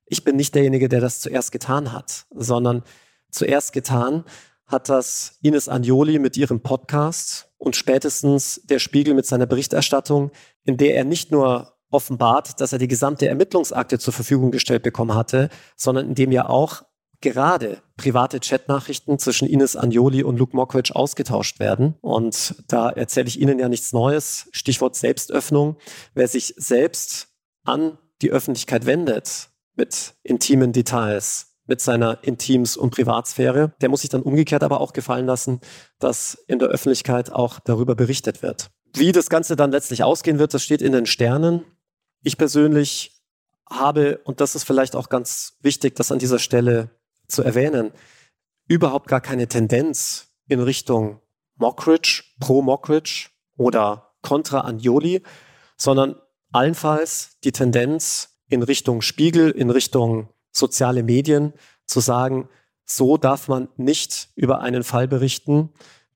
ich bin nicht derjenige, der das zuerst getan hat, sondern zuerst getan hat das Ines Agnoli mit ihrem Podcast und spätestens der Spiegel mit seiner Berichterstattung, in der er nicht nur offenbart, dass er die gesamte Ermittlungsakte zur Verfügung gestellt bekommen hatte, sondern in dem ja auch gerade private Chatnachrichten zwischen Ines Agnoli und Luke Mockridge ausgetauscht werden. Und da erzähle ich Ihnen ja nichts Neues. Stichwort Selbstöffnung. Wer sich selbst an die Öffentlichkeit wendet mit intimen Details, mit seiner Intims- und Privatsphäre. Der muss sich dann umgekehrt aber auch gefallen lassen, dass in der Öffentlichkeit auch darüber berichtet wird. Wie das Ganze dann letztlich ausgehen wird, das steht in den Sternen. Ich persönlich habe, und das ist vielleicht auch ganz wichtig, das an dieser Stelle zu erwähnen, überhaupt gar keine Tendenz in Richtung Mockridge, pro Mockridge oder contra Anjoli, sondern allenfalls die Tendenz in Richtung Spiegel, in Richtung soziale Medien zu sagen, so darf man nicht über einen Fall berichten,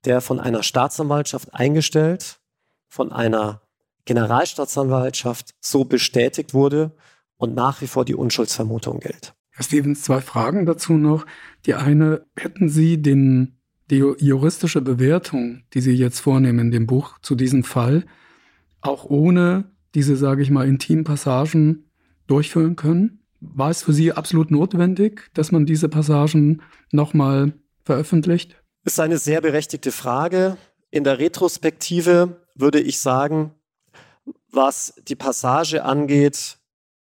der von einer Staatsanwaltschaft eingestellt, von einer Generalstaatsanwaltschaft so bestätigt wurde und nach wie vor die Unschuldsvermutung gilt. Herr Stevens, zwei Fragen dazu noch. Die eine, hätten Sie den, die juristische Bewertung, die Sie jetzt vornehmen in dem Buch zu diesem Fall, auch ohne diese, sage ich mal, intimen Passagen durchführen können? War es für Sie absolut notwendig, dass man diese Passagen nochmal veröffentlicht? Ist eine sehr berechtigte Frage. In der Retrospektive würde ich sagen, was die Passage angeht,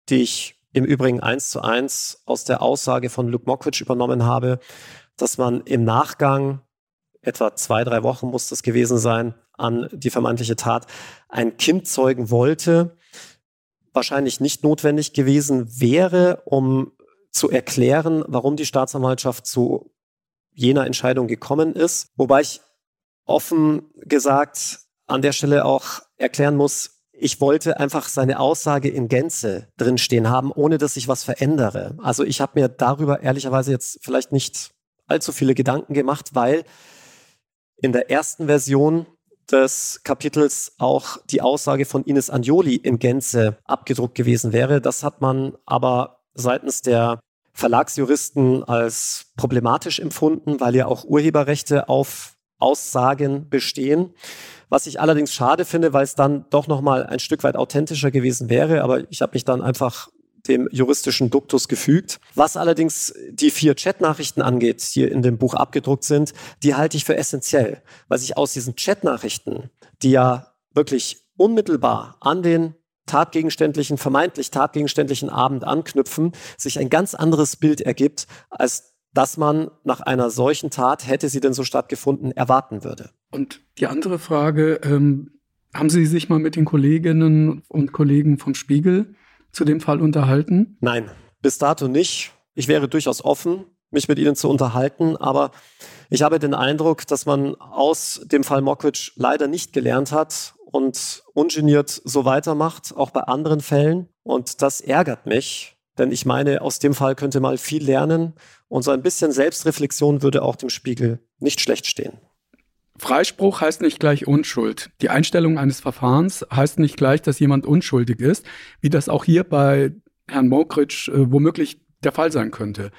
die ich im Übrigen eins zu eins aus der Aussage von Luke Mockridge übernommen habe, dass man im Nachgang, etwa zwei, drei Wochen muss das gewesen sein, an die vermeintliche Tat, ein Kind zeugen wollte, wahrscheinlich nicht notwendig gewesen wäre, um zu erklären, warum die Staatsanwaltschaft zu jener Entscheidung gekommen ist. Wobei ich offen gesagt an der Stelle auch erklären muss, ich wollte einfach seine Aussage in Gänze drinstehen haben, ohne dass ich was verändere. Also ich habe mir darüber ehrlicherweise jetzt vielleicht nicht allzu viele Gedanken gemacht, weil in der ersten Version des Kapitels auch die Aussage von Ines Anjoli in Gänze abgedruckt gewesen wäre. Das hat man aber seitens der Verlagsjuristen als problematisch empfunden, weil ja auch Urheberrechte auf Aussagen bestehen. Was ich allerdings schade finde, weil es dann doch noch mal ein Stück weit authentischer gewesen wäre. Aber ich habe mich dann einfach dem juristischen Duktus gefügt. Was allerdings die vier Chatnachrichten angeht, die in dem Buch abgedruckt sind, die halte ich für essentiell, weil sich aus diesen Chatnachrichten, die ja wirklich unmittelbar an den tatgegenständlichen, vermeintlich tatgegenständlichen Abend anknüpfen, sich ein ganz anderes Bild ergibt, als dass man nach einer solchen Tat, hätte sie denn so stattgefunden, erwarten würde. Und die andere Frage, ähm, haben Sie sich mal mit den Kolleginnen und Kollegen vom Spiegel zu dem Fall unterhalten? Nein, bis dato nicht. Ich wäre durchaus offen, mich mit Ihnen zu unterhalten, aber ich habe den Eindruck, dass man aus dem Fall Mockridge leider nicht gelernt hat und ungeniert so weitermacht, auch bei anderen Fällen. Und das ärgert mich, denn ich meine, aus dem Fall könnte man viel lernen und so ein bisschen Selbstreflexion würde auch dem Spiegel nicht schlecht stehen. Freispruch heißt nicht gleich Unschuld. Die Einstellung eines Verfahrens heißt nicht gleich, dass jemand unschuldig ist, wie das auch hier bei Herrn Mokritsch äh, womöglich der Fall sein könnte.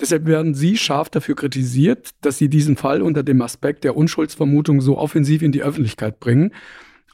Deshalb werden Sie scharf dafür kritisiert, dass Sie diesen Fall unter dem Aspekt der Unschuldsvermutung so offensiv in die Öffentlichkeit bringen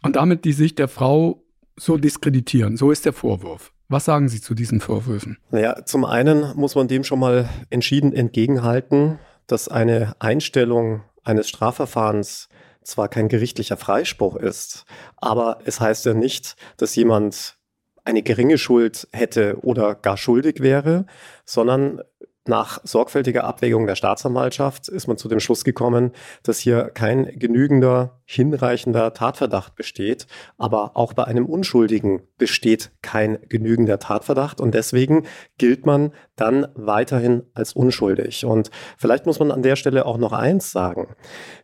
und damit die Sicht der Frau so diskreditieren. So ist der Vorwurf. Was sagen Sie zu diesen Vorwürfen? Naja, zum einen muss man dem schon mal entschieden entgegenhalten, dass eine Einstellung eines Strafverfahrens zwar kein gerichtlicher Freispruch ist, aber es heißt ja nicht, dass jemand eine geringe Schuld hätte oder gar schuldig wäre, sondern nach sorgfältiger Abwägung der Staatsanwaltschaft ist man zu dem Schluss gekommen, dass hier kein genügender, hinreichender Tatverdacht besteht. Aber auch bei einem Unschuldigen besteht kein genügender Tatverdacht und deswegen gilt man dann weiterhin als unschuldig. Und vielleicht muss man an der Stelle auch noch eins sagen.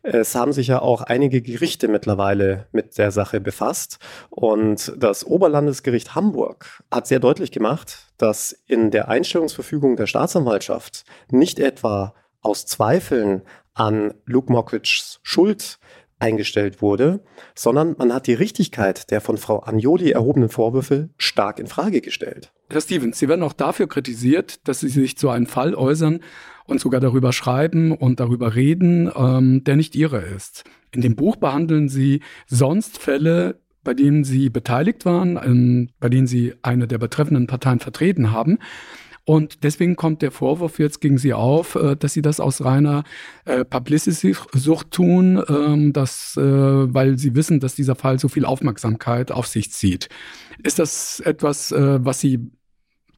Es haben sich ja auch einige Gerichte mittlerweile mit der Sache befasst und das Oberlandesgericht Hamburg hat sehr deutlich gemacht, dass in der Einstellungsverfügung der Staatsanwaltschaft nicht etwa aus Zweifeln an Luke Mockridge's Schuld eingestellt wurde, sondern man hat die Richtigkeit der von Frau Agnoli erhobenen Vorwürfe stark in Frage gestellt. Herr Stevens, Sie werden auch dafür kritisiert, dass Sie sich zu einem Fall äußern und sogar darüber schreiben und darüber reden, ähm, der nicht Ihre ist. In dem Buch behandeln Sie sonst Fälle, bei denen Sie beteiligt waren, ähm, bei denen Sie eine der betreffenden Parteien vertreten haben. Und deswegen kommt der Vorwurf jetzt gegen Sie auf, äh, dass Sie das aus reiner äh, Publicity-Sucht tun, ähm, dass, äh, weil Sie wissen, dass dieser Fall so viel Aufmerksamkeit auf sich zieht. Ist das etwas, was Sie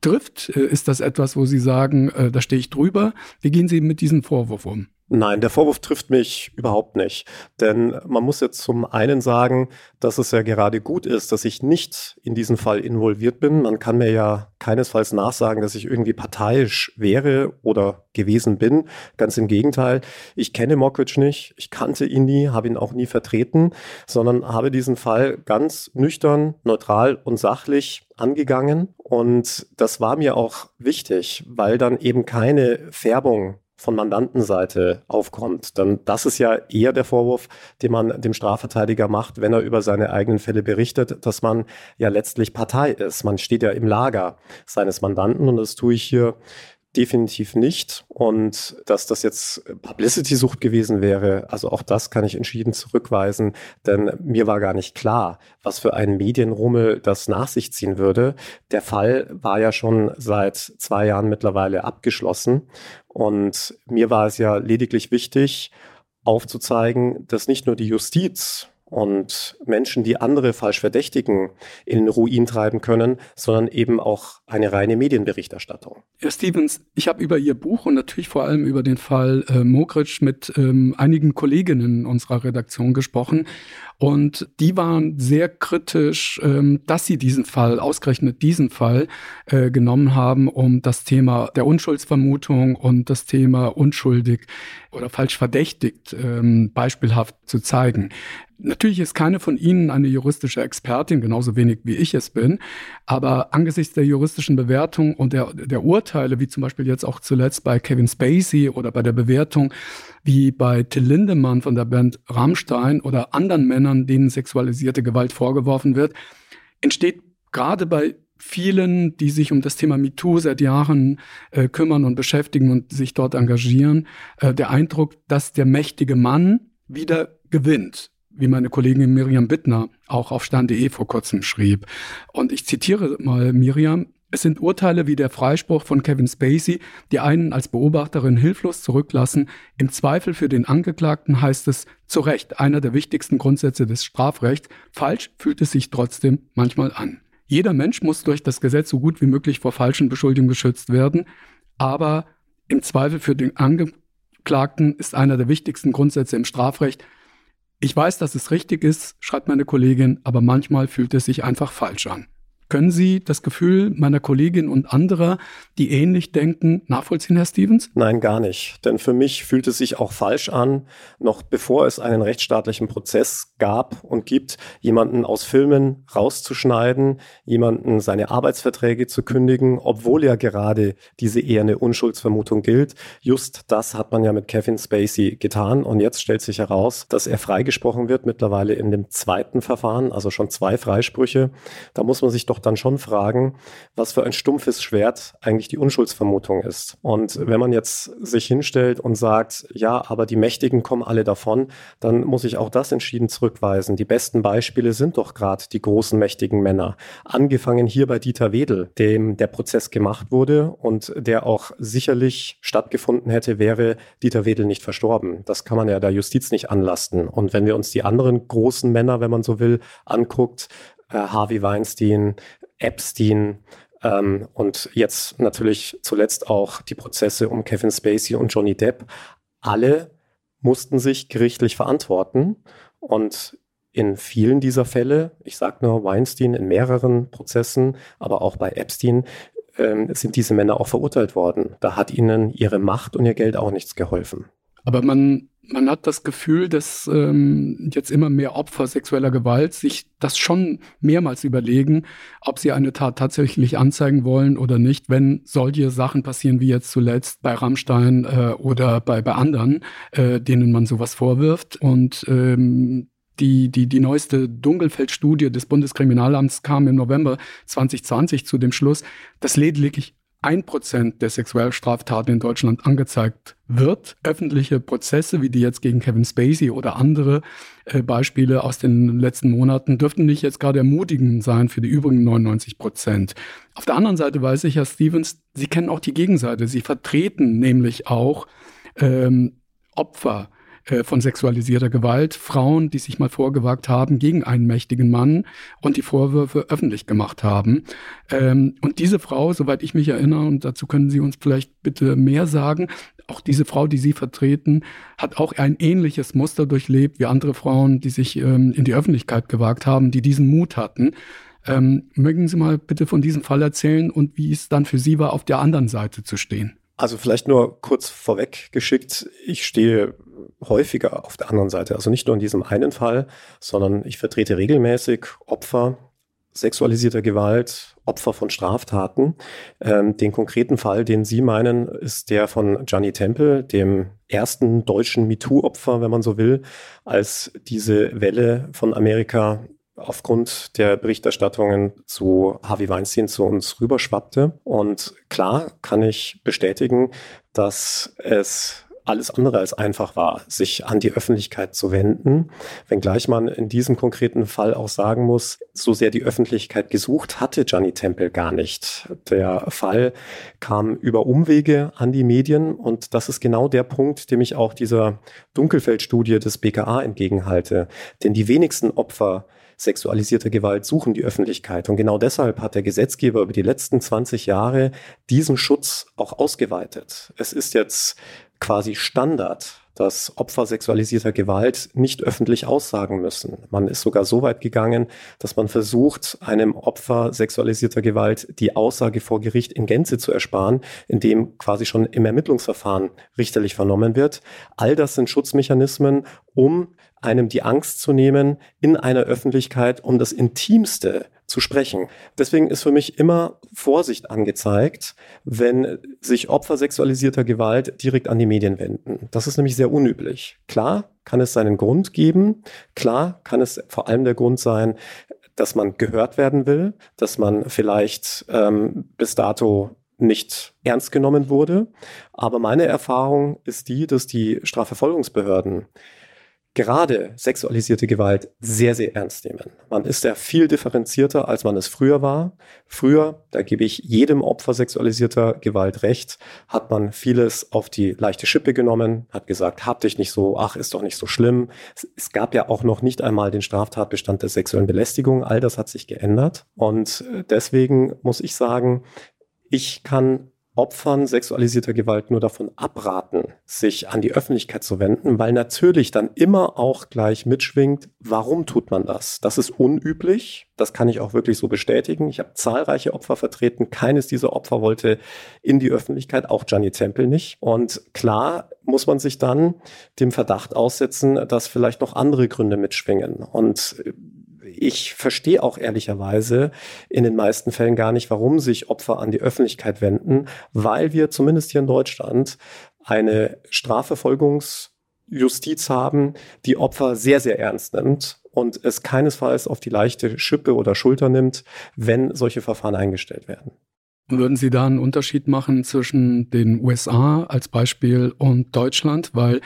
trifft? Ist das etwas, wo Sie sagen, da stehe ich drüber? Wie gehen Sie mit diesem Vorwurf um? Nein, der Vorwurf trifft mich überhaupt nicht. Denn man muss jetzt zum einen sagen, dass es ja gerade gut ist, dass ich nicht in diesen Fall involviert bin. Man kann mir ja keinesfalls nachsagen, dass ich irgendwie parteiisch wäre oder gewesen bin. Ganz im Gegenteil. Ich kenne Mockridge nicht, ich kannte ihn nie, habe ihn auch nie vertreten, sondern habe diesen Fall ganz nüchtern, neutral und sachlich angegangen. Und das war mir auch wichtig, weil dann eben keine Färbung von Mandantenseite aufkommt. Dann das ist ja eher der Vorwurf, den man dem Strafverteidiger macht, wenn er über seine eigenen Fälle berichtet, dass man ja letztlich Partei ist. Man steht ja im Lager seines Mandanten und das tue ich hier definitiv nicht. Und dass das jetzt Publicity-Sucht gewesen wäre, also auch das kann ich entschieden zurückweisen, denn mir war gar nicht klar, was für ein Medienrummel das nach sich ziehen würde. Der Fall war ja schon seit zwei Jahren mittlerweile abgeschlossen. Und mir war es ja lediglich wichtig, aufzuzeigen, dass nicht nur die Justiz und Menschen, die andere falsch verdächtigen, in den Ruin treiben können, sondern eben auch eine reine Medienberichterstattung. Herr Stevens, ich habe über Ihr Buch und natürlich vor allem über den Fall äh, Mogritsch mit ähm, einigen Kolleginnen unserer Redaktion gesprochen. Und die waren sehr kritisch, ähm, dass sie diesen Fall, ausgerechnet diesen Fall, äh, genommen haben, um das Thema der Unschuldsvermutung und das Thema unschuldig oder falsch verdächtigt ähm, beispielhaft zu zeigen. Natürlich ist keine von Ihnen eine juristische Expertin, genauso wenig wie ich es bin. Aber angesichts der juristischen Bewertung und der, der Urteile, wie zum Beispiel jetzt auch zuletzt bei Kevin Spacey oder bei der Bewertung wie bei Till Lindemann von der Band Rammstein oder anderen Männern, denen sexualisierte Gewalt vorgeworfen wird, entsteht gerade bei vielen, die sich um das Thema MeToo seit Jahren äh, kümmern und beschäftigen und sich dort engagieren, äh, der Eindruck, dass der mächtige Mann wieder gewinnt wie meine Kollegin Miriam Bittner auch auf stern.de vor kurzem schrieb. Und ich zitiere mal Miriam. Es sind Urteile wie der Freispruch von Kevin Spacey, die einen als Beobachterin hilflos zurücklassen. Im Zweifel für den Angeklagten heißt es zu Recht einer der wichtigsten Grundsätze des Strafrechts. Falsch fühlt es sich trotzdem manchmal an. Jeder Mensch muss durch das Gesetz so gut wie möglich vor falschen Beschuldigungen geschützt werden, aber im Zweifel für den Angeklagten ist einer der wichtigsten Grundsätze im Strafrecht ich weiß, dass es richtig ist, schreibt meine Kollegin, aber manchmal fühlt es sich einfach falsch an. Können Sie das Gefühl meiner Kollegin und anderer, die ähnlich denken, nachvollziehen, Herr Stevens? Nein, gar nicht. Denn für mich fühlt es sich auch falsch an, noch bevor es einen rechtsstaatlichen Prozess gab und gibt, jemanden aus Filmen rauszuschneiden, jemanden seine Arbeitsverträge zu kündigen, obwohl ja gerade diese eher eine Unschuldsvermutung gilt. Just das hat man ja mit Kevin Spacey getan. Und jetzt stellt sich heraus, dass er freigesprochen wird, mittlerweile in dem zweiten Verfahren, also schon zwei Freisprüche. Da muss man sich doch doch dann schon fragen, was für ein stumpfes Schwert eigentlich die Unschuldsvermutung ist. Und wenn man jetzt sich hinstellt und sagt, ja, aber die Mächtigen kommen alle davon, dann muss ich auch das entschieden zurückweisen. Die besten Beispiele sind doch gerade die großen mächtigen Männer. Angefangen hier bei Dieter Wedel, dem der Prozess gemacht wurde und der auch sicherlich stattgefunden hätte, wäre Dieter Wedel nicht verstorben. Das kann man ja der Justiz nicht anlasten. Und wenn wir uns die anderen großen Männer, wenn man so will, anguckt, Harvey Weinstein, Epstein ähm, und jetzt natürlich zuletzt auch die Prozesse um Kevin Spacey und Johnny Depp. Alle mussten sich gerichtlich verantworten und in vielen dieser Fälle, ich sage nur Weinstein in mehreren Prozessen, aber auch bei Epstein, ähm, sind diese Männer auch verurteilt worden. Da hat ihnen ihre Macht und ihr Geld auch nichts geholfen. Aber man man hat das Gefühl, dass ähm, jetzt immer mehr Opfer sexueller Gewalt sich das schon mehrmals überlegen, ob sie eine Tat tatsächlich anzeigen wollen oder nicht, wenn solche Sachen passieren wie jetzt zuletzt bei Rammstein äh, oder bei, bei anderen, äh, denen man sowas vorwirft. Und ähm, die, die, die neueste Dunkelfeld-Studie des Bundeskriminalamts kam im November 2020 zu dem Schluss, dass lediglich ein Prozent der Sexualstraftaten in Deutschland angezeigt wird. Öffentliche Prozesse, wie die jetzt gegen Kevin Spacey oder andere äh, Beispiele aus den letzten Monaten, dürften nicht jetzt gerade ermutigend sein für die übrigen 99 Prozent. Auf der anderen Seite weiß ich, Herr Stevens, Sie kennen auch die Gegenseite. Sie vertreten nämlich auch ähm, Opfer äh, von sexualisierter Gewalt, Frauen, die sich mal vorgewagt haben gegen einen mächtigen Mann und die Vorwürfe öffentlich gemacht haben. Ähm, und diese Frau, soweit ich mich erinnere, und dazu können Sie uns vielleicht bitte mehr sagen, auch diese Frau, die Sie vertreten, hat auch ein ähnliches Muster durchlebt wie andere Frauen, die sich ähm, in die Öffentlichkeit gewagt haben, die diesen Mut hatten. Ähm, mögen Sie mal bitte von diesem Fall erzählen und wie es dann für Sie war, auf der anderen Seite zu stehen? Also vielleicht nur kurz vorweg geschickt, ich stehe häufiger auf der anderen Seite. Also nicht nur in diesem einen Fall, sondern ich vertrete regelmäßig Opfer sexualisierter Gewalt, Opfer von Straftaten. Ähm, den konkreten Fall, den Sie meinen, ist der von Gianni Temple, dem ersten deutschen MeToo-Opfer, wenn man so will, als diese Welle von Amerika aufgrund der Berichterstattungen zu Harvey Weinstein zu uns rüberschwappte. Und klar kann ich bestätigen, dass es alles andere als einfach war, sich an die Öffentlichkeit zu wenden, wenngleich man in diesem konkreten Fall auch sagen muss, so sehr die Öffentlichkeit gesucht hatte Gianni Temple gar nicht. Der Fall kam über Umwege an die Medien und das ist genau der Punkt, dem ich auch dieser Dunkelfeldstudie des BKA entgegenhalte. Denn die wenigsten Opfer sexualisierte Gewalt suchen die Öffentlichkeit. Und genau deshalb hat der Gesetzgeber über die letzten 20 Jahre diesen Schutz auch ausgeweitet. Es ist jetzt quasi Standard, dass Opfer sexualisierter Gewalt nicht öffentlich aussagen müssen. Man ist sogar so weit gegangen, dass man versucht, einem Opfer sexualisierter Gewalt die Aussage vor Gericht in Gänze zu ersparen, indem quasi schon im Ermittlungsverfahren richterlich vernommen wird. All das sind Schutzmechanismen, um einem die Angst zu nehmen, in einer Öffentlichkeit um das Intimste zu sprechen. Deswegen ist für mich immer Vorsicht angezeigt, wenn sich Opfer sexualisierter Gewalt direkt an die Medien wenden. Das ist nämlich sehr unüblich. Klar kann es seinen Grund geben. Klar kann es vor allem der Grund sein, dass man gehört werden will, dass man vielleicht ähm, bis dato nicht ernst genommen wurde. Aber meine Erfahrung ist die, dass die Strafverfolgungsbehörden gerade sexualisierte Gewalt sehr, sehr ernst nehmen. Man ist ja viel differenzierter, als man es früher war. Früher, da gebe ich jedem Opfer sexualisierter Gewalt recht, hat man vieles auf die leichte Schippe genommen, hat gesagt, hab dich nicht so, ach, ist doch nicht so schlimm. Es gab ja auch noch nicht einmal den Straftatbestand der sexuellen Belästigung. All das hat sich geändert. Und deswegen muss ich sagen, ich kann Opfern sexualisierter Gewalt nur davon abraten, sich an die Öffentlichkeit zu wenden, weil natürlich dann immer auch gleich mitschwingt, warum tut man das? Das ist unüblich, das kann ich auch wirklich so bestätigen. Ich habe zahlreiche Opfer vertreten, keines dieser Opfer wollte in die Öffentlichkeit, auch Gianni Temple nicht. Und klar muss man sich dann dem Verdacht aussetzen, dass vielleicht noch andere Gründe mitschwingen. Und ich verstehe auch ehrlicherweise in den meisten Fällen gar nicht, warum sich Opfer an die Öffentlichkeit wenden, weil wir zumindest hier in Deutschland eine Strafverfolgungsjustiz haben, die Opfer sehr, sehr ernst nimmt und es keinesfalls auf die leichte Schippe oder Schulter nimmt, wenn solche Verfahren eingestellt werden. Würden Sie da einen Unterschied machen zwischen den USA als Beispiel und Deutschland? Weil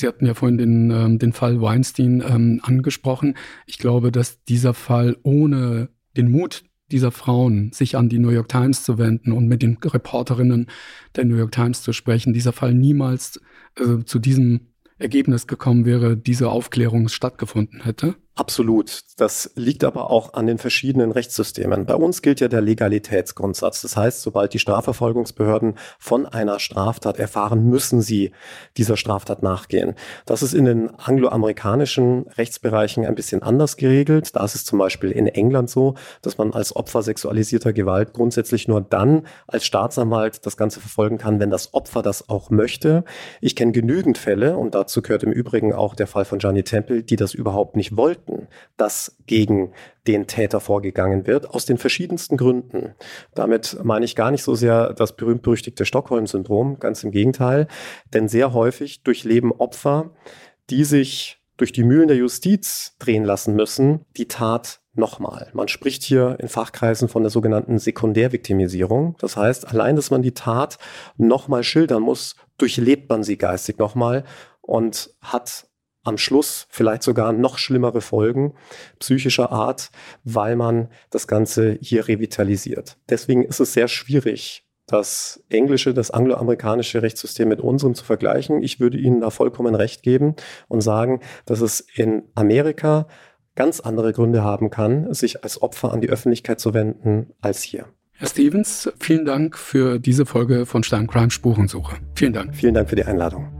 Sie hatten ja vorhin den, ähm, den Fall Weinstein ähm, angesprochen. Ich glaube, dass dieser Fall ohne den Mut dieser Frauen, sich an die New York Times zu wenden und mit den Reporterinnen der New York Times zu sprechen, dieser Fall niemals äh, zu diesem Ergebnis gekommen wäre, diese Aufklärung stattgefunden hätte? Absolut. Das liegt aber auch an den verschiedenen Rechtssystemen. Bei uns gilt ja der Legalitätsgrundsatz. Das heißt, sobald die Strafverfolgungsbehörden von einer Straftat erfahren, müssen sie dieser Straftat nachgehen. Das ist in den angloamerikanischen Rechtsbereichen ein bisschen anders geregelt. Da ist es zum Beispiel in England so, dass man als Opfer sexualisierter Gewalt grundsätzlich nur dann als Staatsanwalt das Ganze verfolgen kann, wenn das Opfer das auch möchte. Ich kenne genügend Fälle, und dazu gehört im Übrigen auch der Fall von Gianni Temple, die das überhaupt nicht wollten möchten, dass gegen den Täter vorgegangen wird, aus den verschiedensten Gründen. Damit meine ich gar nicht so sehr das berühmt-berüchtigte Stockholm-Syndrom, ganz im Gegenteil, denn sehr häufig durchleben Opfer, die sich durch die Mühlen der Justiz drehen lassen müssen, die Tat nochmal. Man spricht hier in Fachkreisen von der sogenannten Sekundärviktimisierung. Das heißt, allein, dass man die Tat nochmal schildern muss, durchlebt man sie geistig nochmal und hat am Schluss vielleicht sogar noch schlimmere Folgen psychischer Art, weil man das Ganze hier revitalisiert. Deswegen ist es sehr schwierig, das englische, das angloamerikanische Rechtssystem mit unserem zu vergleichen. Ich würde Ihnen da vollkommen recht geben und sagen, dass es in Amerika ganz andere Gründe haben kann, sich als Opfer an die Öffentlichkeit zu wenden, als hier. Herr Stevens, vielen Dank für diese Folge von Sterncrime Spurensuche. Vielen Dank. Vielen Dank für die Einladung.